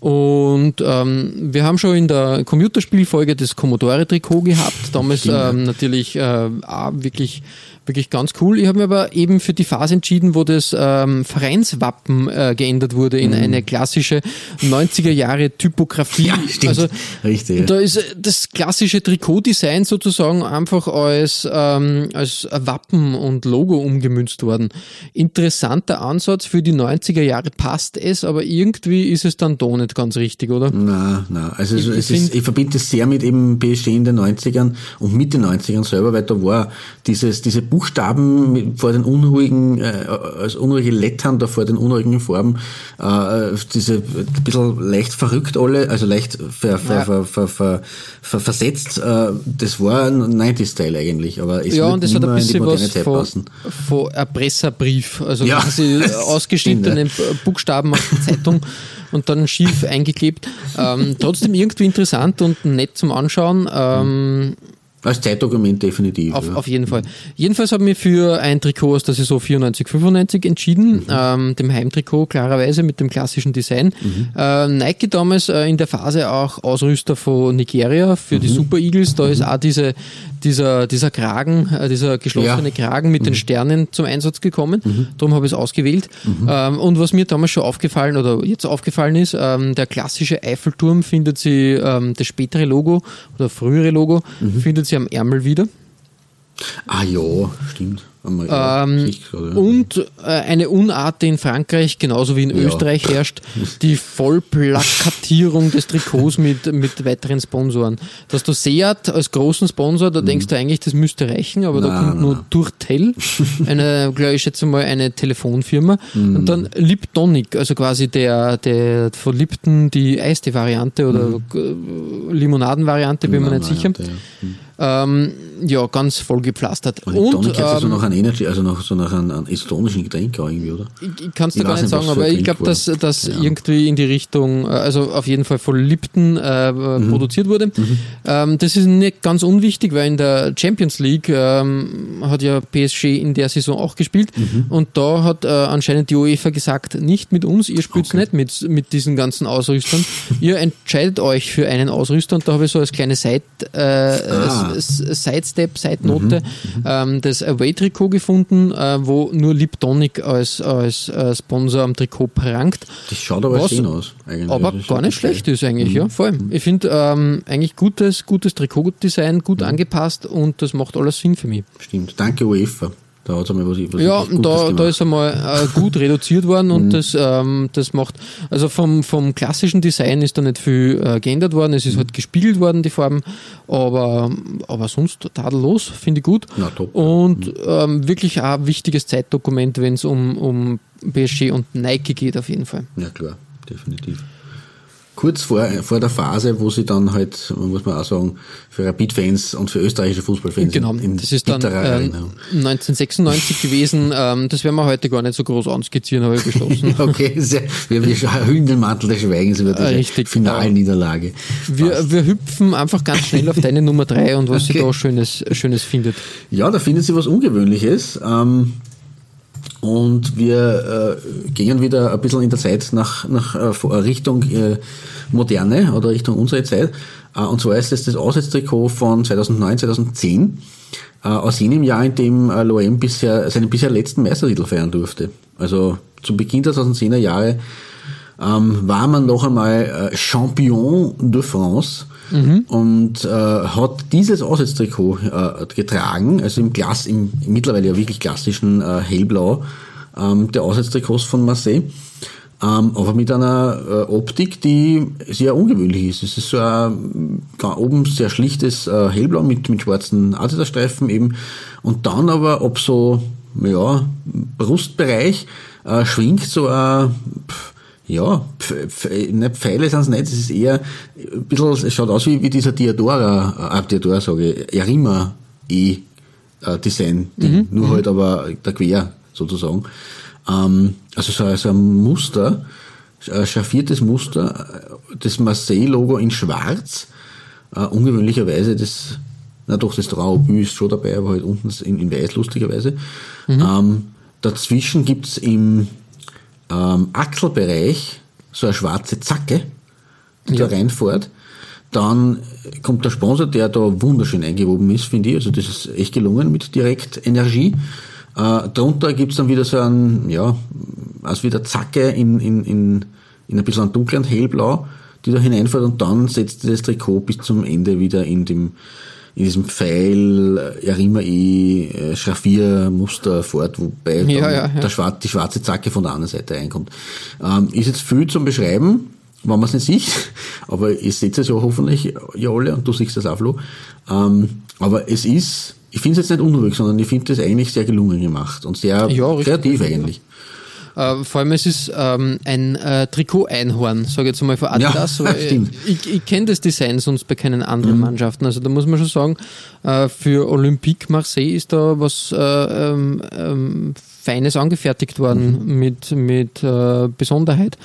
Und ähm, wir haben schon in der Computerspielfolge das Commodore-Trikot gehabt, damals ähm, natürlich äh, auch wirklich, wirklich ganz cool. Ich habe mir aber eben für die Phase entschieden, wo das ähm, Vereinswappen äh, geändert wurde in eine klassische 90er Jahre Typografie. Ja, stimmt. Also Richtig, da ist äh, das klassische Trikotdesign sozusagen einfach als, ähm, als Wappen und Logo umgemünzt worden. Interessanter Ansatz für die 90er Jahre passt es, aber irgendwie ist es dann doch nicht ganz richtig, oder? Na, na, also Ich- es ist, ich verbinde das sehr mit eben PSG in den 90ern und mit den 90ern selber, weil da war dieses, diese Buchstaben vor den unruhigen, äh, als unruhige Lettern da vor den unruhigen Farben, äh, diese ein bisschen leicht verrückt alle, also leicht ver, ver, ver, ver, ver, ver, versetzt, äh, das war ein 90s-Style eigentlich, aber es Ja, wird und das hat ein bisschen moderne was Zeit von, passen. von Erpresserbrief, also Ja, quasi (laughs) ausgeschnittene Buchstaben aus der Zeitung und dann schief eingeklebt. Ähm, trotzdem irgendwie interessant und nett zum Anschauen. Ähm, Als Zeitdokument definitiv. Auf, ja. auf jeden Fall. Jedenfalls habe ich mich für ein Trikot aus der Saison 94, 95 entschieden, ähm, dem Heimtrikot klarerweise mit dem klassischen Design. Äh, Nike damals äh, in der Phase auch Ausrüster von Nigeria für die Super Eagles. Da ist auch diese, dieser, dieser Kragen, äh, dieser geschlossene Ja. Kragen mit den Sternen zum Einsatz gekommen. Darum habe ich es ausgewählt. Ähm, und was mir damals schon aufgefallen oder jetzt aufgefallen ist, ähm, der klassische Eiffelturm findet sie, ähm, das spätere Logo oder frühere Logo findet sie am Ärmel wieder. Ah ja, stimmt. Ähm. Und äh, eine Unart, die in Frankreich genauso wie in Ja. Österreich herrscht, die Vollplakatierung des Trikots mit, mit weiteren Sponsoren. Dass du Seat als großen Sponsor, da denkst du eigentlich, das müsste reichen, aber da Mhm. Na, kommt na, nur. Durtel, (laughs) eine, glaube ich, schätze mal, eine Telefonfirma. Mhm. Und dann Liptonic, also quasi der, der von Lipton die Eistee-Variante oder äh, Limonaden-Variante, bin mir nicht sicher. Mhm. Variante, ja. Ähm, ja, ganz vollgepflastert. Und, Und, heißt also ähm, noch ein Energy, also noch so nach einem, einem estonischen Getränk auch irgendwie, oder? Ich, ich kann es dir gar nicht sagen, aber ich glaube, dass das Ja. irgendwie in die Richtung, äh, also auf jeden Fall von Lipton äh, Mhm. produziert wurde. Ähm, das ist nicht ganz unwichtig, weil in der Champions League ähm, hat ja PSG in der Saison auch gespielt Mhm. und da hat äh, anscheinend die UEFA gesagt, nicht mit uns, ihr spielt nicht mit, mit diesen ganzen Ausrüstern. (laughs) ihr entscheidet euch für einen Ausrüster und da habe ich so als kleine Side, äh, Ah. S- S- Sidestep, Side-Note ähm, das Away-Trikot gefunden, äh, wo nur Liptonic als, als äh, Sponsor am Trikot prangt. Das schaut aber Was schön aus, eigentlich. Aber gar nicht schlecht ist eigentlich, ja, vor allem. Ich finde ähm, eigentlich gutes, gutes Trikotdesign, gut angepasst und das macht alles Sinn für mich. Stimmt. Danke UEFA. Da hat einmal was, was Ja, da, gemacht. da ist einmal äh, gut reduziert worden und das, ähm, das macht, also vom, vom klassischen Design ist da nicht viel äh, geändert worden, es ist halt gespiegelt worden, die Farben, aber, aber sonst tadellos, finde ich gut. Na, top. Und ähm, wirklich auch ein wichtiges Zeitdokument, wenn es um, um PSG und Nike geht, auf jeden Fall. Ja, klar, definitiv. Kurz vor, vor der Phase, wo sie dann halt, muss man auch sagen, für Rapid-Fans und für österreichische Fußballfans Genau, das ist dann Erinnerung. 1996 gewesen. (laughs) Ähm, das werden wir heute gar nicht so groß anskizzieren, habe ich beschlossen. (laughs) Okay, sehr, wir, wir hüllen den Mantel des Schweigens über diese Richtig, genau. Finalniederlage. Wir, wir hüpfen einfach ganz schnell auf deine Nummer drei und was sie Okay. da Schönes, Schönes findet. Ja, da findet sie was Ungewöhnliches. Ähm, und wir äh, gehen wieder ein bisschen in der Zeit nach, nach äh, vor- Richtung äh, Moderne oder Richtung unsere Zeit. Äh, und zwar ist es das Auswärtstrikot von 2009, 2010. Äh, aus jenem Jahr, in dem äh, Loem bisher, seinen bisher letzten Meistertitel feiern durfte. Also zu Beginn der 2010er Jahre ähm, war man noch einmal äh, Champion de France. Und äh, hat dieses Auswärtstrikot äh, getragen, also im Glas, im, mittlerweile ja wirklich klassischen äh, Hellblau ähm, der Auswärtstrikots von Marseille. Ähm, aber mit einer äh, Optik, die sehr ungewöhnlich ist. Es ist so ein ga- oben sehr schlichtes äh, Hellblau mit, mit schwarzen Adidas-Streifen eben. Und dann aber ab so, ja, Brustbereich äh, schwingt so ein, pff, ja, nicht Pfeile sind es nicht, es ist eher ein bisschen, es schaut aus wie, wie dieser Diadora, äh, Diadora sage ich, Erima E äh, Design, Ding, nur halt aber der Quer sozusagen. Ähm, also so, so ein Muster, ein schaffiertes Muster, äh, das Marseille-Logo in schwarz, äh, ungewöhnlicherweise das, na doch, das Traubü ist schon dabei, aber halt unten in, in weiß lustigerweise. Ähm, dazwischen gibt's im ähm, Achselbereich so eine schwarze Zacke, die da reinfährt. Dann kommt der Sponsor, der da wunderschön eingewoben ist, finde ich. Also das ist echt gelungen mit Direktenergie. Äh, drunter gibt's dann wieder so ein, ja, also wieder Zacke in, in, in, in ein bisschen einem dunklen Hellblau, die da hineinfährt und dann setzt das Trikot bis zum Ende wieder in dem in diesem Pfeil, äh, Erima E, äh, Schraffiermuster fort, wobei Ja, ja, ja. Der schwar die schwarze Zacke von der anderen Seite reinkommt. Ähm, ist jetzt viel zum Beschreiben, wenn man es nicht sieht, (laughs) aber ihr seht es ja hoffentlich ja alle und du siehst das auch, Flo. Ähm, aber es ist, ich finde es jetzt nicht unruhig, sondern ich finde es eigentlich sehr gelungen gemacht und sehr kreativ eigentlich. Äh, vor allem, es ist ähm, ein äh, Trikot-Einhorn, sage ich jetzt mal von Adidas. Ja, (laughs) stimmt. ich ich kenne das Design sonst bei keinen anderen Mannschaften. Also da muss man schon sagen, äh, für Olympique Marseille ist da was äh, ähm, ähm, Feines angefertigt worden mit, mit äh, Besonderheit.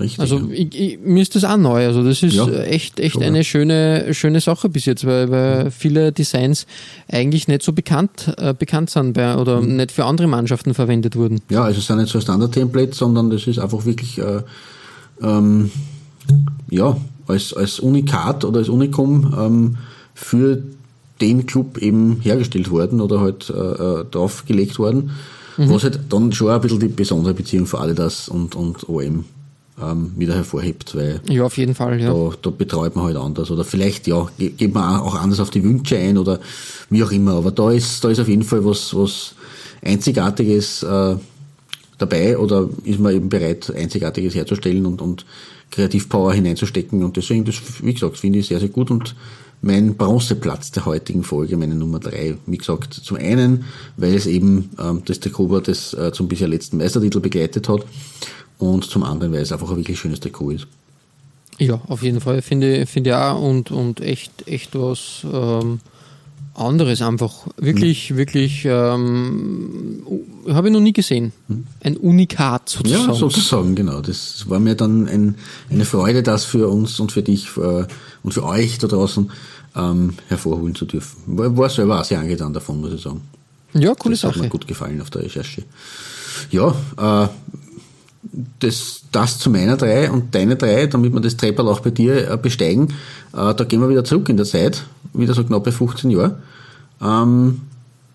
Richtig. Also ja. ich, ich, mir ist das auch neu. Also das ist Ja, echt, echt schon, eine ja. schöne, schöne Sache bis jetzt, weil, weil viele Designs eigentlich nicht so bekannt, äh, bekannt sind bei, oder Mhm. nicht für andere Mannschaften verwendet wurden. Ja, also es sind nicht so ein Standard-Template, sondern das ist einfach wirklich äh, ähm, ja, als, als Unikat oder als Unikum ähm, für den Club eben hergestellt worden oder halt äh, äh, draufgelegt worden, was halt dann schon ein bisschen die besondere Beziehung für Adidas und, und OM ähm, wieder hervorhebt, weil Ja, auf jeden Fall, ja. da, da betreut man halt anders. Oder vielleicht, ja, ge- geht man auch anders auf die Wünsche ein oder wie auch immer. Aber da ist, da ist auf jeden Fall was, was Einzigartiges äh, dabei oder ist man eben bereit, Einzigartiges herzustellen und, und Kreativpower hineinzustecken. Und deswegen, das, wie gesagt, finde ich sehr, sehr gut und mein Bronzeplatz der heutigen Folge, meine Nummer drei, wie gesagt, zum einen, weil es eben ähm, das war, das äh, zum bisher letzten Meistertitel begleitet hat und zum anderen, weil es einfach ein wirklich schönes Trikot ist. Ja, auf jeden Fall finde finde ich auch und, und echt, echt was ähm, anderes einfach. Wirklich, wirklich, ähm, habe ich noch nie gesehen. Ein Unikat sozusagen. Ja, sozusagen, genau. Das war mir dann ein, eine Freude, das für uns und für dich äh, und für euch da draußen ähm, hervorholen zu dürfen. War, war selber auch sehr angetan davon, muss ich sagen. Ja, coole das hat Sache. mir gut gefallen auf der Recherche. Ja, äh, das, das zu meiner drei und deine drei, damit wir das Treppel auch bei dir äh, besteigen. Äh, da gehen wir wieder zurück in der Zeit, wieder so knapp bei 15 Jahren. Ähm,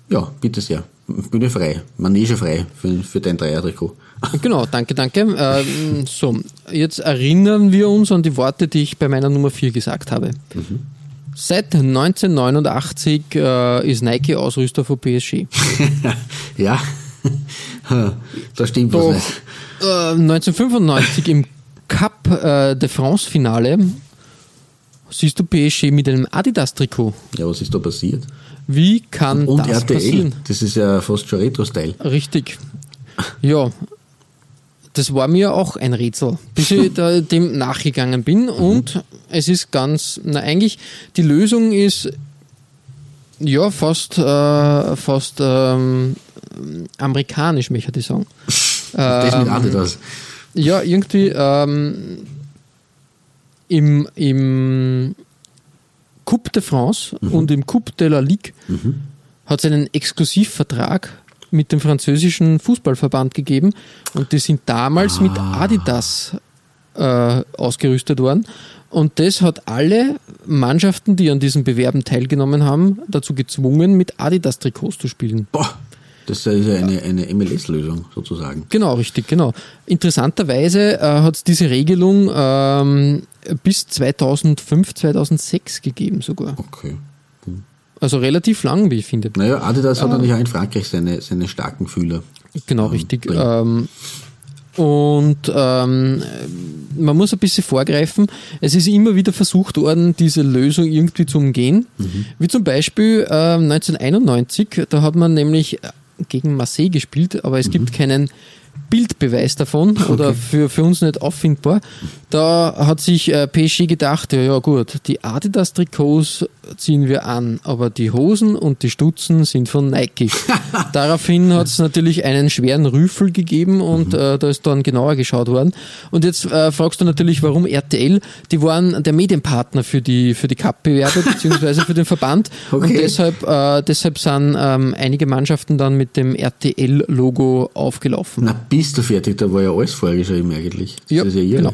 ja, bitte sehr. Bühne frei, Manege frei für, für dein Dreier-Trikot. (laughs) Genau, danke, danke. Ähm, so, jetzt erinnern wir uns an die Worte, die ich bei meiner Nummer 4 gesagt habe. Seit 1989 äh, ist Nike Ausrüster für PSG. (laughs) ja, (laughs) da stimmt Doch, was nicht. Äh, 1995 im Cup äh, de France Finale siehst du PSG mit einem Adidas-Trikot. Ja, was ist da passiert? Wie kann Und das RTL, passieren? das ist ja fast schon Retro-Style. Richtig. Ja, das war mir auch ein Rätsel, bis ich da (laughs) dem nachgegangen bin. Und es ist ganz, na eigentlich, die Lösung ist ja fast, äh, fast ähm, amerikanisch, möchte ich sagen. Das mit Adidas. Ja, irgendwie ähm, im, im Coupe de France und im Coupe de la Ligue hat es einen Exklusivvertrag mit dem französischen Fußballverband gegeben und die sind damals mit Adidas äh, ausgerüstet worden. Und das hat alle Mannschaften, die an diesen Bewerben teilgenommen haben, dazu gezwungen, mit Adidas-Trikots zu spielen. Boah, Das ist ja eine, eine MLS-Lösung sozusagen. Genau, richtig, genau. Interessanterweise äh, hat es diese Regelung ähm, bis 2005, 2006 gegeben sogar. Okay. Also relativ lang, wie ich finde. Naja, Adidas hat natürlich auch in Frankreich seine, seine starken Fühler. Genau, richtig. Ähm, und ähm, man muss ein bisschen vorgreifen. Es ist immer wieder versucht worden, diese Lösung irgendwie zu umgehen. Wie zum Beispiel ähm, 1991, da hat man nämlich gegen Marseille gespielt, aber es gibt keinen Bildbeweis davon (laughs) oder für, für uns nicht auffindbar. Da hat sich äh, PSG gedacht, ja, ja gut, die Adidas-Trikots ziehen wir an, aber die Hosen und die Stutzen sind von Nike. (laughs) Daraufhin hat es natürlich einen schweren Rüffel gegeben und äh, da ist dann genauer geschaut worden. Und jetzt äh, fragst du natürlich, warum RTL, die waren der Medienpartner für die, für die Cup-Bewerber (laughs) beziehungsweise für den Verband und Okay. deshalb, äh, deshalb sind ähm, einige Mannschaften dann mit dem RTL-Logo aufgelaufen. Na, bist du fertig? Da war ja alles vorgeschrieben eigentlich. Das Ja, ist ja genau.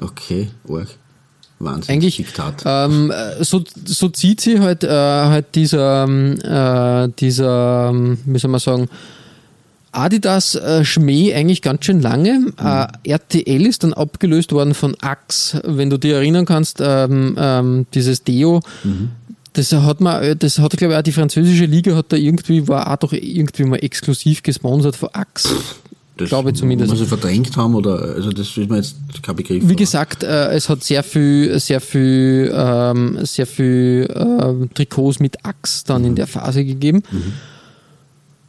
Okay, arg. Wahnsinn. Eigentlich, Diktat. ähm, äh, so, so zieht sie halt, äh, halt dieser, ähm, äh, dieser, ähm, wie soll man sagen, Adidas äh, Schmäh eigentlich ganz schön lange. Äh, RTL ist dann abgelöst worden von Axe. Wenn du dir erinnern kannst, ähm, ähm, dieses Deo, das hat man, das hat glaube ich auch die französische Liga hat da irgendwie, war auch doch irgendwie mal exklusiv gesponsert von Axe. Das glaube ich zumindest. Muss sie verdrängt haben oder, also das ist mir jetzt kein Begriff. Wie gesagt, äh, es hat sehr viel, sehr viel, ähm, sehr viel ähm, Trikots mit Axe dann in der Phase gegeben.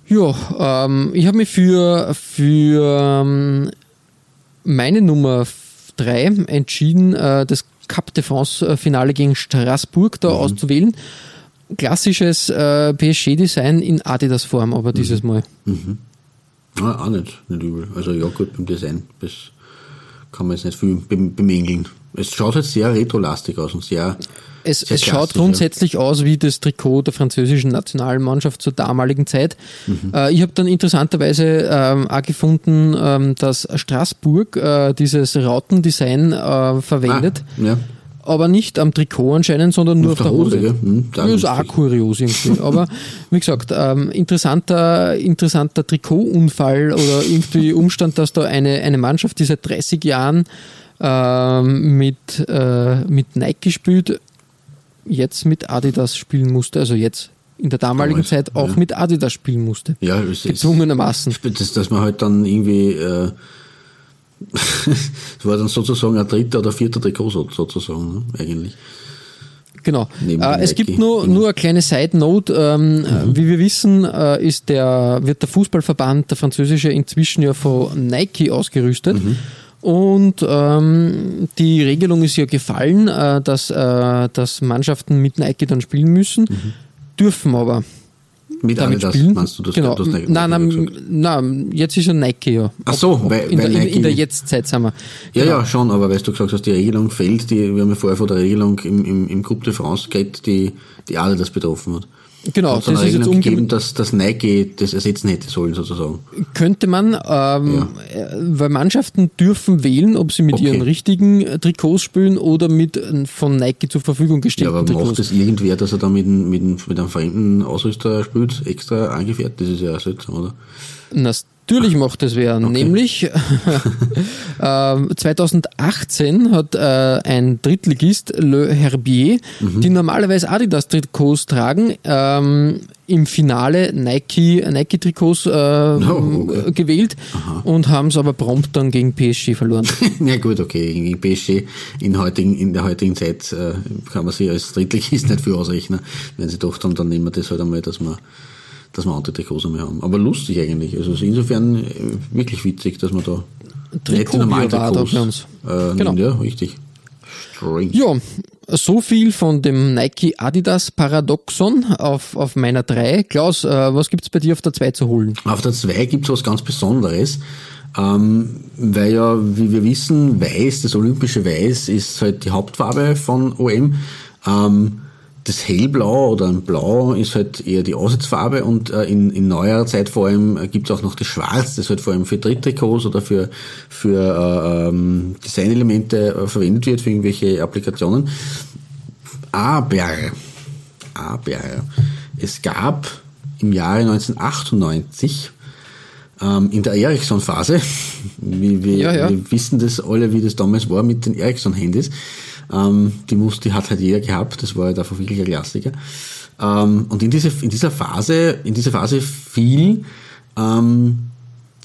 Ja, ähm, ich habe mich für, für ähm, meine Nummer 3 entschieden, äh, das Cup de France-Finale gegen Straßburg da auszuwählen. Klassisches äh, PSG-Design in Adidas-Form, aber dieses Mal. Ah, auch nicht, nicht übel. Also ja, gut, beim Design, das kann man jetzt nicht viel bem- bemängeln. Es schaut halt sehr retrolastig aus und sehr, Es, sehr es schaut grundsätzlich aus wie das Trikot der französischen Nationalmannschaft zur damaligen Zeit. Mhm. Äh, ich habe dann interessanterweise ähm, auch gefunden, ähm, dass Straßburg äh, dieses Rautendesign äh, verwendet, Ah, ja. Aber nicht am Trikot anscheinend, sondern nur auf, der Hose. gell? Hm, da das ist auch kurios irgendwie. (laughs) Aber wie gesagt, ähm, interessanter, interessanter Trikotunfall oder irgendwie Umstand, dass da eine, eine Mannschaft, die seit 30 Jahren ähm, mit, äh, mit Nike spielt, jetzt mit Adidas spielen musste. Also jetzt in der damaligen Damals, Zeit auch ja. mit Adidas spielen musste. Ja, Gezwungenermaßen. das, dass man halt dann irgendwie, äh, es war dann sozusagen ein dritter oder vierter Trikot so- sozusagen, ne? eigentlich. Genau. Äh, es gibt nur, Genau. nur eine kleine Side Note. Ähm, äh, Wie wir wissen, äh, ist der, wird der Fußballverband, der französische, inzwischen ja von Nike ausgerüstet. Und ähm, die Regelung ist ja gefallen, äh, dass, äh, dass Mannschaften mit Nike dann spielen müssen, dürfen aber Mit damit Adidas spielen. meinst du das? genau. das Nike- nein, nein, nein, jetzt ist ja Nike ja. Ach so, weil- in, weil der, in, in der Jetztzeit sind wir. Ja, Genau. ja, schon, aber weißt du gesagt hast, die Regelung fällt, die, wir haben ja vorher von der Regelung im, im, im Groupe de France geredet, die, die Adidas betroffen hat. Genau, Hat das ist jetzt Regelung gegeben, umgeben. dass das Nike das ersetzen hätte sollen, sozusagen. Könnte man, ähm, äh, weil Mannschaften dürfen wählen, ob sie mit Okay. ihren richtigen äh, Trikots spielen oder mit äh, von Nike zur Verfügung Ja, gestellten aber Trikots. macht das irgendwer, dass er da mit, einem- mit, mit einem fremden Ausrüster spielt, extra angefertigt? Das ist ja auch seltsam, oder? Natürlich macht es wer. Nämlich (laughs) ähm, 2018 hat äh, ein Drittligist, Le Herbier, Mhm. die normalerweise Adidas-Trikots tragen, ähm, im Finale Nike, Nike-Trikots äh, (laughs) Oh, okay. gewählt und haben es aber prompt dann gegen PSG verloren. (laughs) ja gut, okay, gegen PSG in, heutigen, in der heutigen Zeit äh, kann man sich als Drittligist nicht viel ausrechnen. Wenn sie doch dann, dann nehmen wir das halt einmal, dass wir dass wir andere Trikots einmal haben. Aber lustig eigentlich. Also insofern äh, wirklich witzig, dass man da nicht die normalen Trikots bei uns. äh, Genau. Ja, richtig. Strange. Ja, so viel von dem Nike Adidas Paradoxon auf, auf meiner 3. Klaus, äh, was gibt's bei dir auf der 2 zu holen? Auf der 2 gibt es was ganz Besonderes, ähm, weil ja, wie wir wissen, Weiß, das olympische Weiß ist halt die Hauptfarbe von OM. Ähm, das Hellblau oder ein Blau ist halt eher die Aussatzfarbe und äh, in, in neuerer Zeit vor allem äh, gibt es auch noch das Schwarz, das halt vor allem für Dritttrikots oder für, für äh, ähm, Designelemente äh, verwendet wird, für irgendwelche Applikationen. Aber, aber, es gab im Jahre 1998 ähm, in der Ericsson-Phase. (laughs) Wir, wir, Ja, ja. wir wissen das alle, wie das damals war mit den Ericsson-Handys. Ähm, die muss, die hat halt jeder gehabt, das war halt einfach wirklich ein Klassiker. Ähm, und in, diese, in dieser Phase, in dieser Phase fiel ähm,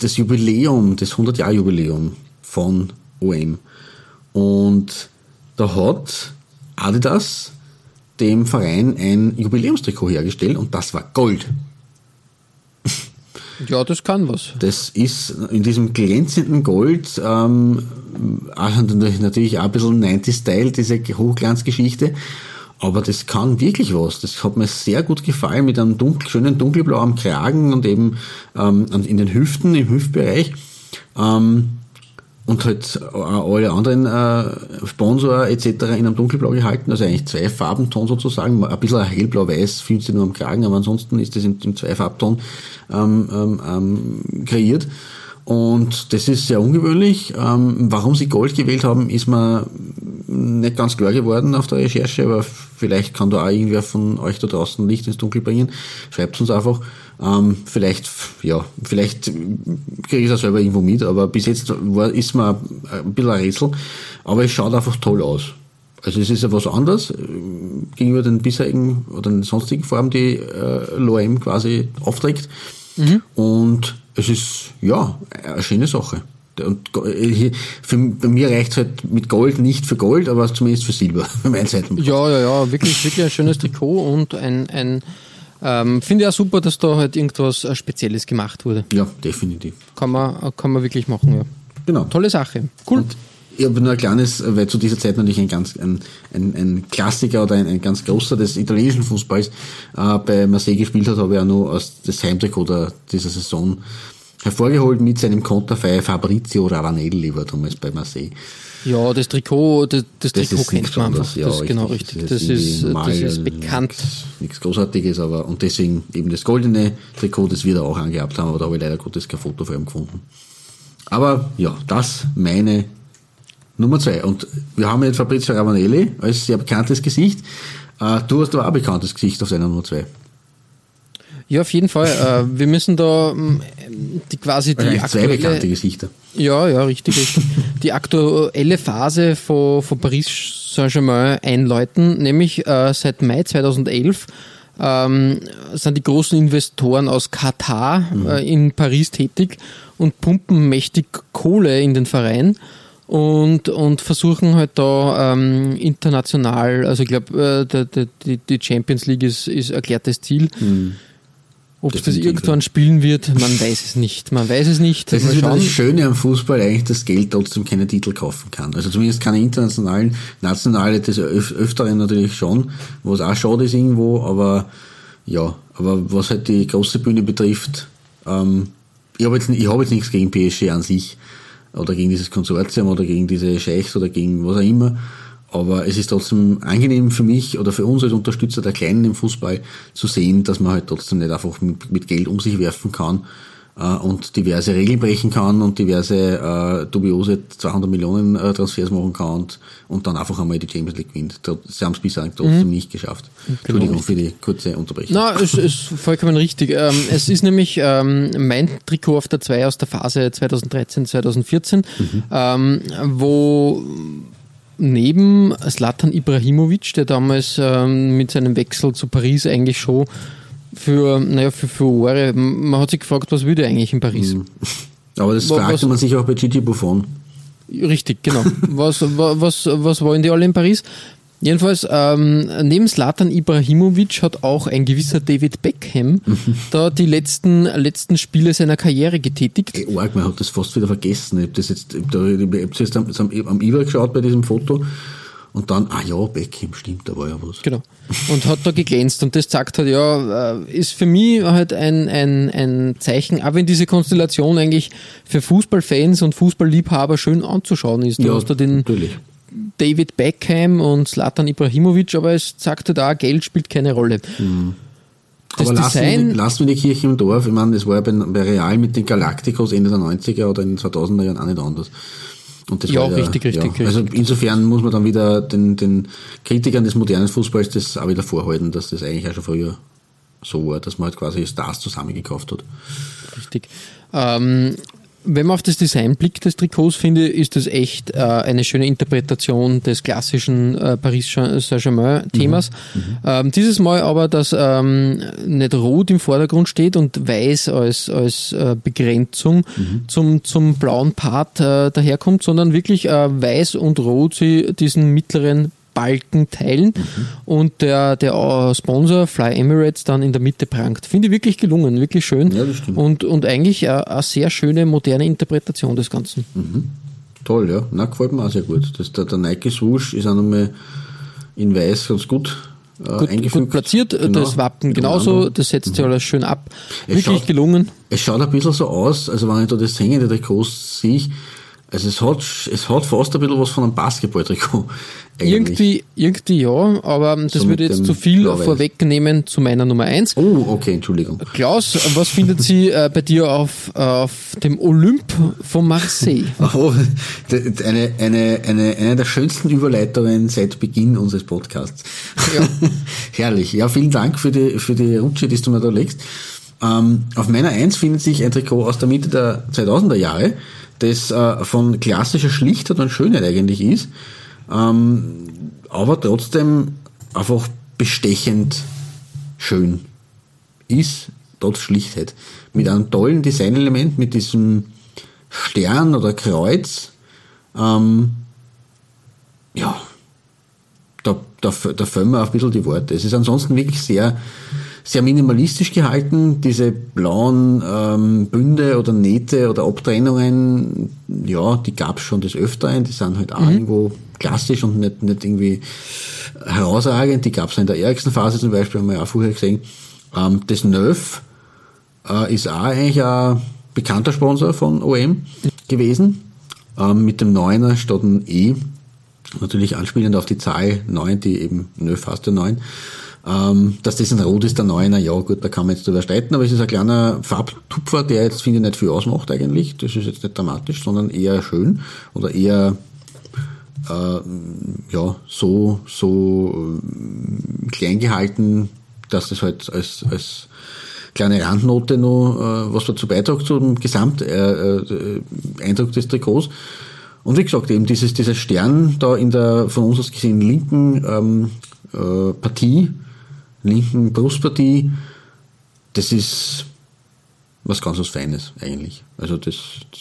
das Jubiläum, das 100-Jahr-Jubiläum von OM. Und da hat Adidas dem Verein ein Jubiläumstrikot hergestellt und das war Gold. Ja, das kann was. Das ist in diesem glänzenden Gold, ähm, natürlich auch ein bisschen 90-Style, diese Hochglanzgeschichte. Aber das kann wirklich was. Das hat mir sehr gut gefallen mit einem dunkel, schönen dunkelblau am Kragen und eben ähm, in den Hüften, im Hüftbereich. Ähm, und halt alle anderen äh, Sponsor etc. in einem dunkelblau gehalten, also eigentlich zwei Farbenton sozusagen, ein bisschen hellblau-weiß findest du nur am Kragen, aber ansonsten ist das im, im Zweifarbton ähm, ähm, ähm, kreiert. Und das ist sehr ungewöhnlich. Ähm, warum sie Gold gewählt haben, ist mir nicht ganz klar geworden auf der Recherche, aber vielleicht kann da auch irgendwer von euch da draußen Licht ins Dunkel bringen. Schreibt uns einfach. Ähm, vielleicht, ja, vielleicht kriege ich es auch selber irgendwo mit, aber bis jetzt war, ist mir ein bisschen ein Rätsel. Aber es schaut einfach toll aus. Also es ist ja was anderes äh, gegenüber den bisherigen oder den sonstigen Farben, die äh, Loem quasi aufträgt. Und es ist, ja, eine schöne Sache. Und äh, für, bei mir reicht es halt mit Gold nicht für Gold, aber zumindest für Silber, für mein Seiten. Ja, ja, ja, wirklich, wirklich ein schönes Trikot und ein, ein ähm, finde ich auch super, dass da halt irgendwas äh, Spezielles gemacht wurde. Ja, definitiv. Kann man, kann man wirklich machen, ja. Genau. Tolle Sache. Cool. Und ich habe nur ein kleines, weil zu dieser Zeit natürlich ein ganz ein, ein, ein Klassiker oder ein, ein ganz großer des italienischen Fußballs äh, bei Marseille gespielt hat, habe ich auch noch aus das Heimtrikot dieser Saison hervorgeholt mit seinem Konterfei Fabrizio Ravanelli war damals bei Marseille. Ja, das Trikot, das, das Das Trikot kennt man einfach. ja, das ist genau richtig. Das irgendwie ist, das ist bekannt. Nichts, Großartiges, aber und deswegen eben das goldene Trikot, das wir da auch angehabt haben, aber da habe ich leider Gottes kein Foto von ihm gefunden. Aber ja, das meine Nummer zwei. Und wir haben jetzt Fabrizio Ravanelli als sehr bekanntes Gesicht. Äh, Du hast aber auch ein bekanntes Gesicht auf deiner Nummer zwei. Ja, auf jeden Fall. äh, wir müssen da ähm, die quasi die eigentlich zwei bekannte aktuelle, Gesichter. ja, ja, richtig, richtig. (laughs) die aktuelle Phase von, von Paris Saint-Germain einläuten, nämlich äh, seit Mai 2011 ähm, sind die großen Investoren aus Katar äh, in Paris tätig und pumpen mächtig Kohle in den Verein und, und versuchen halt da ähm, international, also ich glaube, äh, die, die Champions League ist, ist erklärtes Ziel. Ob es das irgendwann spielen wird, man (laughs) weiß es nicht. Man weiß es nicht. Das ist wieder das Schöne am Fußball eigentlich, dass Geld trotzdem keine Titel kaufen kann. Also zumindest keine internationalen, nationale des öf Öfteren natürlich schon, was auch schade ist irgendwo, aber ja, aber was halt die große Bühne betrifft, ähm, ich habe jetzt, ich hab jetzt nichts gegen PSG an sich oder gegen dieses Konsortium oder gegen diese Scheichs oder gegen was auch immer. Aber es ist trotzdem angenehm für mich oder für uns als Unterstützer der Kleinen im Fußball zu sehen, dass man halt trotzdem nicht einfach mit, mit Geld um sich werfen kann äh, und diverse Regeln brechen kann und diverse äh, dubiose 200 Millionen äh, Transfers machen kann und, und dann einfach einmal die Champions League gewinnt. Sie haben es bisher trotzdem nicht geschafft. Entschuldigung für die kurze Unterbrechung. Na, es ist vollkommen richtig. Ähm, es ist nämlich ähm, mein Trikot auf der 2 aus der Phase 2013, 2014, ähm, wo neben Slatan Ibrahimovic, der damals ähm, mit seinem Wechsel zu Paris eigentlich schon für, naja, für Furore, man hat sich gefragt, was will der eigentlich in Paris? Aber das wa- fragte was- man sich auch bei Gigi Buffon. Richtig, genau. Was, wa- was, was wollen die alle in Paris? Jedenfalls, ähm, neben Slatan Ibrahimovic hat auch ein gewisser David Beckham da die letzten, letzten Spiele seiner Karriere getätigt. Ey, arg, man hat das fast wieder vergessen. Ich habe das jetzt, ich hab da, ich hab zuerst am, am, Iber geschaut bei diesem Foto und dann, ah ja, Beckham, stimmt, da war ja was. Genau. Und hat da geglänzt. Und das zeigt halt, ja, äh, ist für mich halt ein, ein, ein Zeichen, auch wenn diese Konstellation eigentlich für Fußballfans und Fußballliebhaber schön anzuschauen ist. Du hast da den natürlich. David Beckham und Slatan Ibrahimovic, aber es sagt halt auch, Geld spielt keine Rolle. Das Aber lassen wir, Design, die- lassen wir die Kirche im Dorf. Ich meine, das war ja bei, bei Real mit den Galacticos Ende der 90er oder in den 2000er Jahren auch nicht anders. Und das Ja, war richtig, richtig, Also richtig. insofern muss man dann wieder den, den Kritikern des modernen Fußballs das auch wieder vorhalten, dass das eigentlich auch schon früher so war, dass man halt quasi Stars zusammengekauft hat. Richtig. Ähm, wenn man auf das Design blickt des Trikots, finde ist das echt äh, eine schöne Interpretation des klassischen äh, Paris Saint-Germain-Themas. Mhm. Mhm. Ähm, dieses Mal aber, dass ähm, nicht rot im Vordergrund steht und weiß als, als äh, Begrenzung mhm. zum, zum blauen Part äh, daherkommt, sondern wirklich äh, weiß und rot sie diesen mittleren Balken teilen mhm. und der, der Sponsor Fly Emirates dann in der Mitte prangt. Finde ich wirklich gelungen, wirklich schön. Ja, das stimmt. Und, und eigentlich eine, eine sehr schöne, moderne Interpretation des Ganzen. Mhm. Toll, ja. Na, gefällt mir auch sehr gut. Das, der, der Nike Swoosh ist auch nochmal in weiß ganz gut äh, gut, gut, platziert, genau, das Wappen genauso, das setzt sich mhm. alles schön ab. Es Wirklich schaut, gelungen. Es schaut ein bisschen so aus, also wenn ich da das hängende Trikot sehe, also es hat, es hat fast ein bisschen was von einem Basketball-Trikot. Irgendwie, irgendwie ja, aber das so würde jetzt zu viel vorwegnehmen zu meiner Nummer eins. Oh, okay, Entschuldigung. Klaus, was findet Sie äh, bei dir auf, auf dem Olymp von Marseille? (laughs) Oh, eine, eine, eine, eine der schönsten Überleitungen seit Beginn unseres Podcasts. Ja. (laughs) Herrlich. Ja, vielen Dank für die, für die Rutsche, die du mir da legst. Ähm, auf meiner Eins findet sich ein Trikot aus der Mitte der 2000er Jahre, das äh, von klassischer Schlichtheit und Schönheit eigentlich ist ähm, aber trotzdem einfach bestechend schön ist, trotz Schlichtheit. Mit einem tollen Designelement, mit diesem Stern oder Kreuz. Ähm, ja, da, da, da fällen mir auch ein bisschen die Worte. Es ist ansonsten wirklich sehr, sehr minimalistisch gehalten. Diese blauen ähm, Bünde oder Nähte oder Abtrennungen, ja, die gab es schon des Öfteren. Die sind halt auch mhm. irgendwo klassisch und nicht, nicht irgendwie herausragend. Die gab es in der ärgsten Phase zum Beispiel, haben wir ja auch vorher gesehen. Ähm, das Neuf äh, ist auch eigentlich ein bekannter Sponsor von OM gewesen. Ähm, mit dem Neuner statt ein E. Natürlich anspielend auf die Zahl 9, die eben Neuf heißt der 9. Ähm, dass das ein Rot ist, der Neuner, ja gut, da kann man jetzt drüber streiten, aber es ist ein kleiner Farbtupfer, der jetzt, finde ich, nicht viel ausmacht eigentlich. Das ist jetzt nicht dramatisch, sondern eher schön oder eher äh, ja, so, so äh, klein gehalten, dass das halt als, als kleine Randnote noch äh, was dazu beiträgt zum Gesamteindruck äh, äh, des Trikots. Und wie gesagt, eben dieses, dieser Stern da in der von uns aus gesehen linken ähm, äh, Partie, linken Brustpartie, das ist was ganz was Feines eigentlich. Also das, das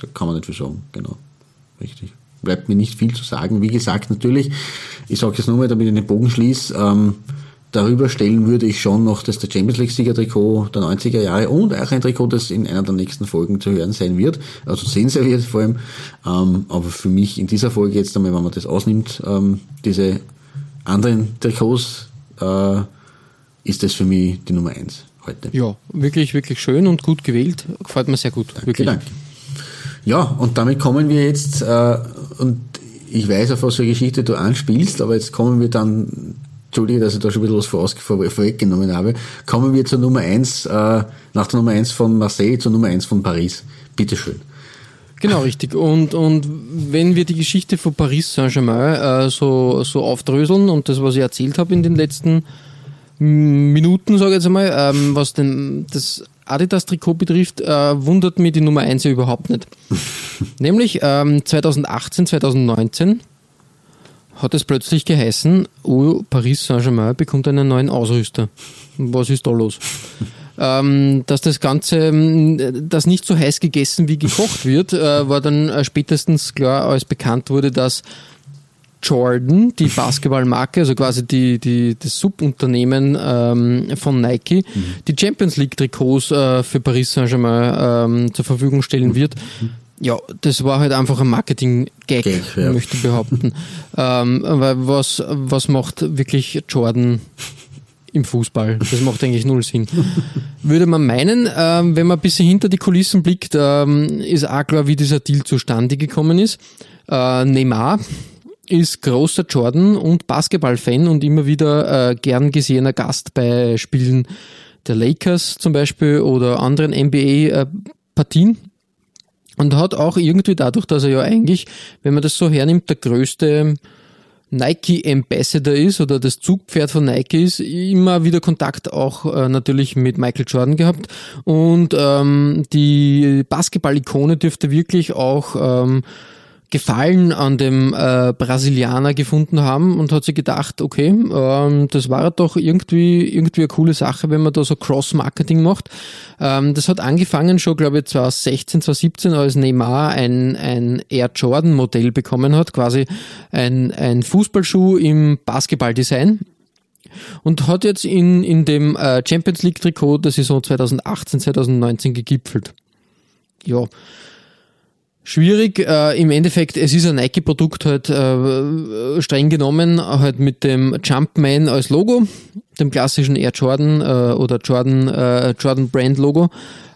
da kann man nicht viel sagen, genau. Richtig bleibt mir nicht viel zu sagen. Wie gesagt, natürlich, ich sage es nochmal, damit ich den Bogen schließe, ähm, darüber stellen würde ich schon noch das der Champions League Sieger Trikot der 90er Jahre und auch ein Trikot, das in einer der nächsten Folgen zu hören sein wird, also sehen sein wird vor allem. Ähm, aber für mich in dieser Folge jetzt einmal, wenn man das ausnimmt, ähm, diese anderen Trikots, äh, ist das für mich die Nummer eins heute. Ja, wirklich, wirklich schön und gut gewählt. Gefällt mir sehr gut. Danke, wirklich. danke. Ja, und damit kommen wir jetzt, äh, und ich weiß, auf was für Geschichte du anspielst, aber jetzt kommen wir dann, entschuldige, dass ich da schon ein bisschen was vor, vor, vorweggenommen habe, kommen wir zur Nummer eins, äh, nach der Nummer eins von Marseille zur Nummer eins von Paris. Bitteschön. Genau, richtig. Und, und wenn wir die Geschichte von Paris Saint-Germain äh, so, so aufdröseln und das, was ich erzählt habe in den letzten Minuten, sage ich jetzt einmal, ähm, was denn das Adidas-Trikot betrifft, äh, wundert mich die Nummer 1 ja überhaupt nicht. (laughs) Nämlich ähm, 2018, 2019 hat es plötzlich geheißen, oh, Paris Saint-Germain bekommt einen neuen Ausrüster. Was ist da los? (laughs) ähm, dass das Ganze, ähm, das nicht so heiß gegessen wie gekocht wird, äh, war dann äh, spätestens klar, als bekannt wurde, dass Jordan, die Basketballmarke, also quasi die, die, das Subunternehmen ähm, von Nike, mhm. die Champions League Trikots äh, für Paris Saint-Germain ähm, zur Verfügung stellen wird. Ja, das war halt einfach ein Marketing-Gag, ja. möchte ich behaupten. (laughs) ähm, weil was, was macht wirklich Jordan im Fußball? Das macht eigentlich null Sinn. (laughs) Würde man meinen, ähm, wenn man ein bisschen hinter die Kulissen blickt, ähm, ist auch klar, wie dieser Deal zustande gekommen ist. Äh, Neymar, ist großer Jordan- und Basketball-Fan und immer wieder äh, gern gesehener Gast bei Spielen der Lakers zum Beispiel oder anderen NBA-Partien. Und hat auch irgendwie dadurch, dass er ja eigentlich, wenn man das so hernimmt, der größte Nike Ambassador ist oder das Zugpferd von Nike ist, immer wieder Kontakt auch äh, natürlich mit Michael Jordan gehabt. Und ähm, die Basketball-Ikone dürfte wirklich auch ähm, Gefallen an dem äh, Brasilianer gefunden haben und hat sich gedacht, okay, ähm, das war doch irgendwie irgendwie eine coole Sache, wenn man da so Cross-Marketing macht. Ähm, das hat angefangen schon, glaube ich, 2016, 2017, als Neymar ein, ein Air Jordan Modell bekommen hat, quasi ein, ein Fußballschuh im Basketballdesign und hat jetzt in, in dem äh, Champions League Trikot der Saison 2018, 2019 gegipfelt. Ja, Schwierig, äh, im Endeffekt, es ist ein Nike-Produkt halt äh, streng genommen, halt mit dem Jumpman als Logo, dem klassischen Air Jordan äh, oder Jordan, äh, Jordan Brand Logo.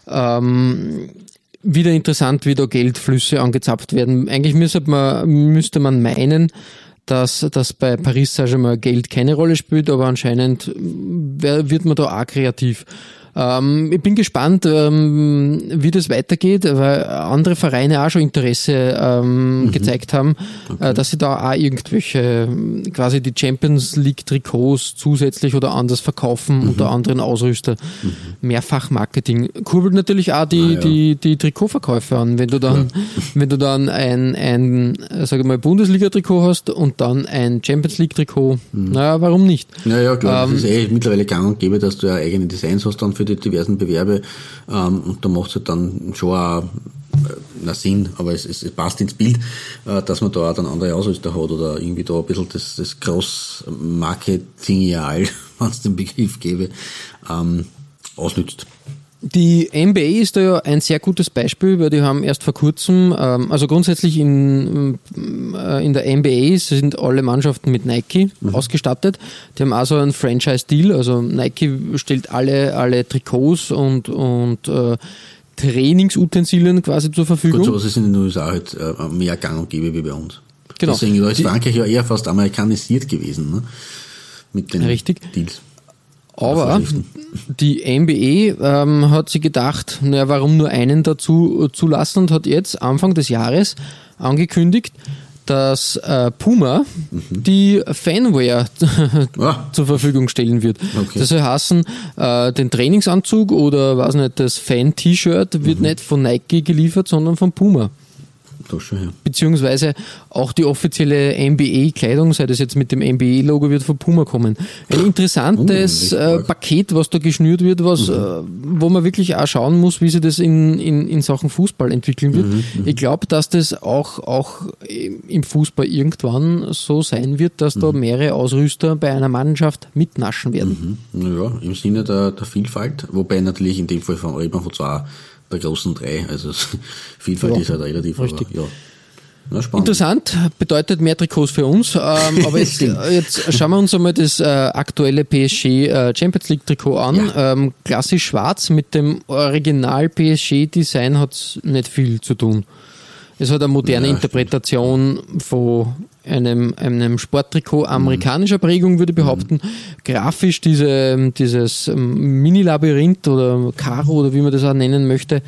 Ähm, wieder interessant, wie da Geldflüsse angezapft werden. Eigentlich müsste man, müsste man meinen, dass, dass bei Paris Saint-Germain Geld keine Rolle spielt, aber anscheinend wird man da auch kreativ. Ähm, ich bin gespannt, ähm, wie das weitergeht, weil andere Vereine auch schon Interesse ähm, mhm. gezeigt haben, äh, okay. äh, dass sie da auch irgendwelche quasi die Champions League Trikots zusätzlich oder anders verkaufen, mhm. unter anderen Ausrüster. Mhm. Mehrfachmarketing. Kurbelt natürlich auch die, ah, ja. die, die Trikotverkäufe an. Wenn du dann, ja. (laughs) wenn du dann ein, ein sage mal, Bundesliga-Trikot hast und dann ein Champions League-Trikot, mhm. naja, warum nicht? Ja, ja, klar. Ähm, das ist eh mittlerweile gang und gäbe, dass du ja eigene Designs hast dann für die diversen Bewerbe. Ähm, und da macht es halt dann schon auch äh, na Sinn, aber es, es, es passt ins Bild, äh, dass man da auch dann andere Ausrüster hat oder irgendwie da ein bisschen das, das Cross-Marketingial, (laughs) wenn es den Begriff gäbe, ähm, ausnützt. Die NBA ist da ja ein sehr gutes Beispiel, weil die haben erst vor kurzem, ähm, also grundsätzlich in, äh, in der NBA sind alle Mannschaften mit Nike mhm. ausgestattet. Die haben also einen Franchise-Deal, also Nike stellt alle, alle Trikots und, und äh, Trainingsutensilien quasi zur Verfügung. Gut, sowas ist in den USA halt äh, mehr gang und gäbe wie bei uns. Genau. Deswegen ist Frankreich ja eher fast amerikanisiert gewesen, ne? Mit den Richtig. Deals. Aber die MBE ähm, hat sich gedacht, naja, warum nur einen dazu zulassen und hat jetzt Anfang des Jahres angekündigt, dass äh, Puma mhm. die Fanware (laughs) ah. zur Verfügung stellen wird. Okay. Das soll heißen, äh, den Trainingsanzug oder was nicht, das Fan-T-Shirt wird mhm. nicht von Nike geliefert, sondern von Puma. Schon, ja. Beziehungsweise auch die offizielle MBE-Kleidung, sei das jetzt mit dem MBE-Logo, wird von Puma kommen. Ein interessantes oh, äh, Paket, was da geschnürt wird, was, mhm. äh, wo man wirklich auch schauen muss, wie sich das in, in, in Sachen Fußball entwickeln wird. Mhm, mhm. ich glaube, dass das auch, auch im Fußball irgendwann so sein wird, dass mhm. da mehrere Ausrüster bei einer Mannschaft mitnaschen werden. Mhm. Ja, im Sinne der, der Vielfalt, wobei natürlich in dem Fall von, von zwei der großen drei. Also (laughs) Vielfalt ja, ist halt relativ. Richtig. Aber, ja. Ja, Interessant, bedeutet mehr Trikots für uns. Ähm, (laughs) aber jetzt, jetzt schauen wir uns einmal das äh, aktuelle PSG äh, Champions League Trikot an. Ja. Ähm, klassisch schwarz mit dem Original PSG Design hat nicht viel zu tun. Es hat eine moderne ja, Interpretation von einem, einem Sporttrikot amerikanischer Prägung, würde ich behaupten. Mhm. Grafisch diese, dieses ähm, Mini-Labyrinth oder Karo oder wie man das auch nennen möchte,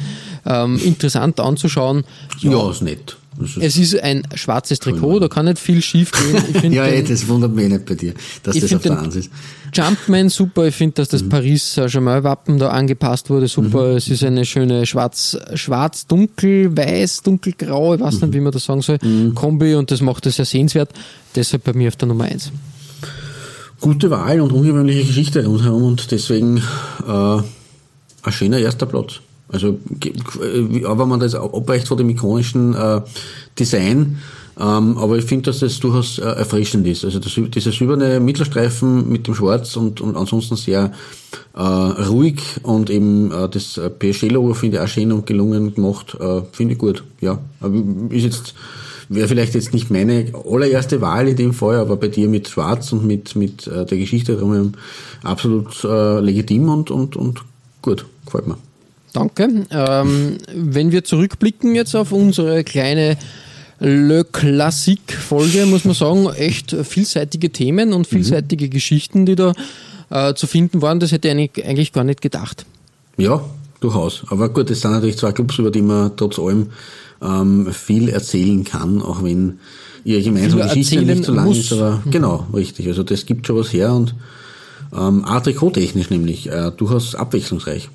ähm, interessant anzuschauen. Ja, ja ist nett. Ist es ist ein schwarzes Trikot, da kann nicht viel schief gehen. (laughs) ja, den, das wundert mich nicht bei dir, dass das auf der Eins ist. Jumpman super, ich finde, dass das mhm. Paris Saint-Germain-Wappen da angepasst wurde, super. Mhm. Es ist eine schöne schwarz, schwarz, dunkel, weiß, dunkelgrau, ich weiß mhm. nicht, wie man das sagen soll, mhm. Kombi und das macht es sehr sehenswert. Deshalb bei mir auf der Nummer 1. Gute Wahl und ungewöhnliche Geschichte rundherum und deswegen äh, ein schöner erster Platz. Also, aber man das abweicht von dem ikonischen äh, Design, ähm, aber ich finde, dass das durchaus äh, erfrischend ist. Also das, dieser silberne Mittelstreifen mit dem Schwarz und, und ansonsten sehr äh, ruhig und eben äh, das äh, PSG-Logo finde ich auch schön und gelungen gemacht. Äh, finde ich gut, ja. Ist jetzt wäre vielleicht jetzt nicht meine allererste Wahl in dem Fall, aber bei dir mit Schwarz und mit, mit äh, der Geschichte drumherum absolut äh, legitim und, und, und gut, gefällt mir. Danke. Ähm, wenn wir zurückblicken jetzt auf unsere kleine Le Classique-Folge, muss man sagen, echt vielseitige Themen und vielseitige mhm. Geschichten, die da äh, zu finden waren. Das hätte ich eigentlich gar nicht gedacht. Ja, durchaus. Aber gut, es sind natürlich zwei Clubs, über die man trotz allem ähm, viel erzählen kann, auch wenn ihre gemeinsame Geschichte nicht so lang erzählen ist, aber genau, richtig. Also das gibt schon was her und ähm, auch trikottechnisch nämlich äh, durchaus abwechslungsreich.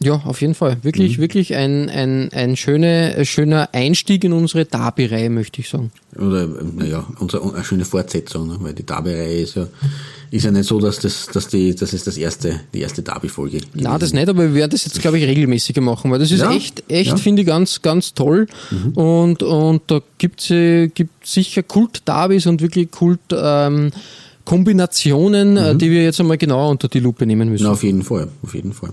Ja, auf jeden Fall. Wirklich, wirklich ein, ein, ein schöne, schöner Einstieg in unsere Derby-Reihe, möchte ich sagen. Oder, naja, unsere, eine schöne Fortsetzung, ne? weil die Derby-Reihe ist ja, ist ja nicht so, dass das, dass die, das ist das erste, die erste Derby-Folge. Na, das nicht, aber wir werden das jetzt, glaube ich, regelmäßiger machen, weil das ist Ja, echt, echt, ja. Mhm. finde ich, ganz, ganz toll. Und, und da gibt's äh, gibt sicher Kult-Derbys und wirklich Kult, ähm, Kombinationen, äh, die wir jetzt einmal genauer unter die Lupe nehmen müssen. Mhm. Na, auf jeden Fall, auf jeden Fall.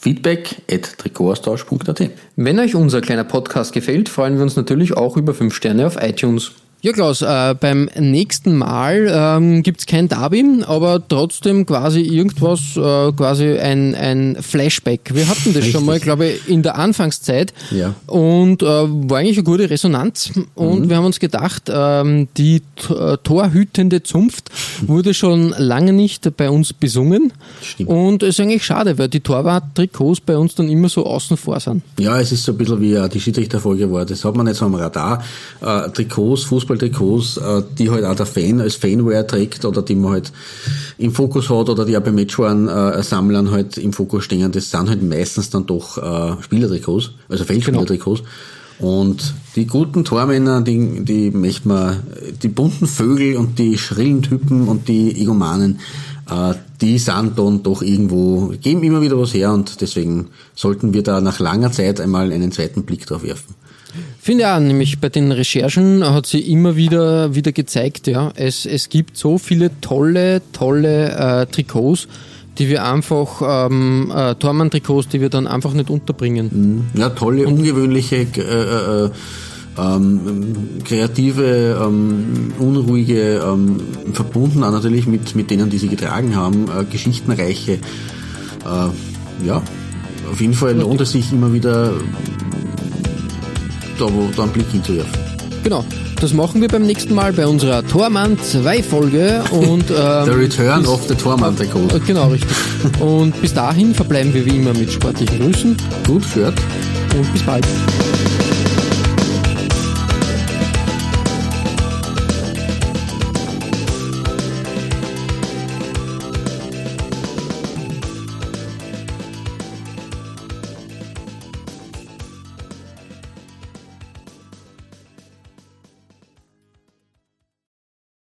Feedback at Wenn euch unser kleiner Podcast gefällt, freuen wir uns natürlich auch über 5 Sterne auf iTunes. Ja, Klaus, äh, beim nächsten Mal ähm, gibt's kein Derby, aber trotzdem quasi irgendwas, äh, quasi ein, ein Flashback. Wir hatten das schon mal, glaube ich, in der Anfangszeit Ja. und äh, war eigentlich eine gute Resonanz. Und wir haben uns gedacht, ähm, die äh, torhütende Zunft wurde schon lange nicht bei uns besungen. Stimmt. Und es ist eigentlich schade, weil die Torwart-Trikots bei uns dann immer so außen vor sind. Ja, es ist so ein bisschen wie äh, die Schiedsrichterfolge war. Das hat man so am Radar. Äh, Trikots, Fußballtrikots, äh, die halt auch der Fan als Fanwear trägt oder die man halt im Fokus hat oder die auch bei Matchwarn-Sammlern halt im Fokus stehen, das sind halt meistens dann doch äh, Spielertrikots, also Feldspielertrikots. Und die guten Tormänner, die, die möchte man, die bunten Vögel und die schrillen Typen und die Egomanen, äh, die sind dann doch irgendwo, geben immer wieder was her und deswegen sollten wir da nach langer Zeit einmal einen zweiten Blick drauf werfen. Finde auch, nämlich bei den Recherchen hat sie immer wieder, wieder gezeigt, ja, es, es gibt so viele tolle, tolle äh, Trikots, die wir einfach, ähm, äh, Tormann-Trikots, die wir dann einfach nicht unterbringen. Ja, tolle, ungewöhnliche, äh, äh, ähm, kreative, ähm, unruhige, ähm, verbunden auch natürlich mit, mit denen, die sie getragen haben, äh, geschichtenreiche. Äh, ja, auf jeden Fall lohnt es sich immer wieder da, wo, da einen Blick hinzuwerfen. Genau, das machen wir beim nächsten Mal bei unserer Tormann 2 Folge und (laughs) ähm, The Return bis- of the Tormann-Trikot. Äh, Genau, richtig. Und bis dahin verbleiben wir wie immer mit sportlichen Grüßen Gut, gehört. und bis bald.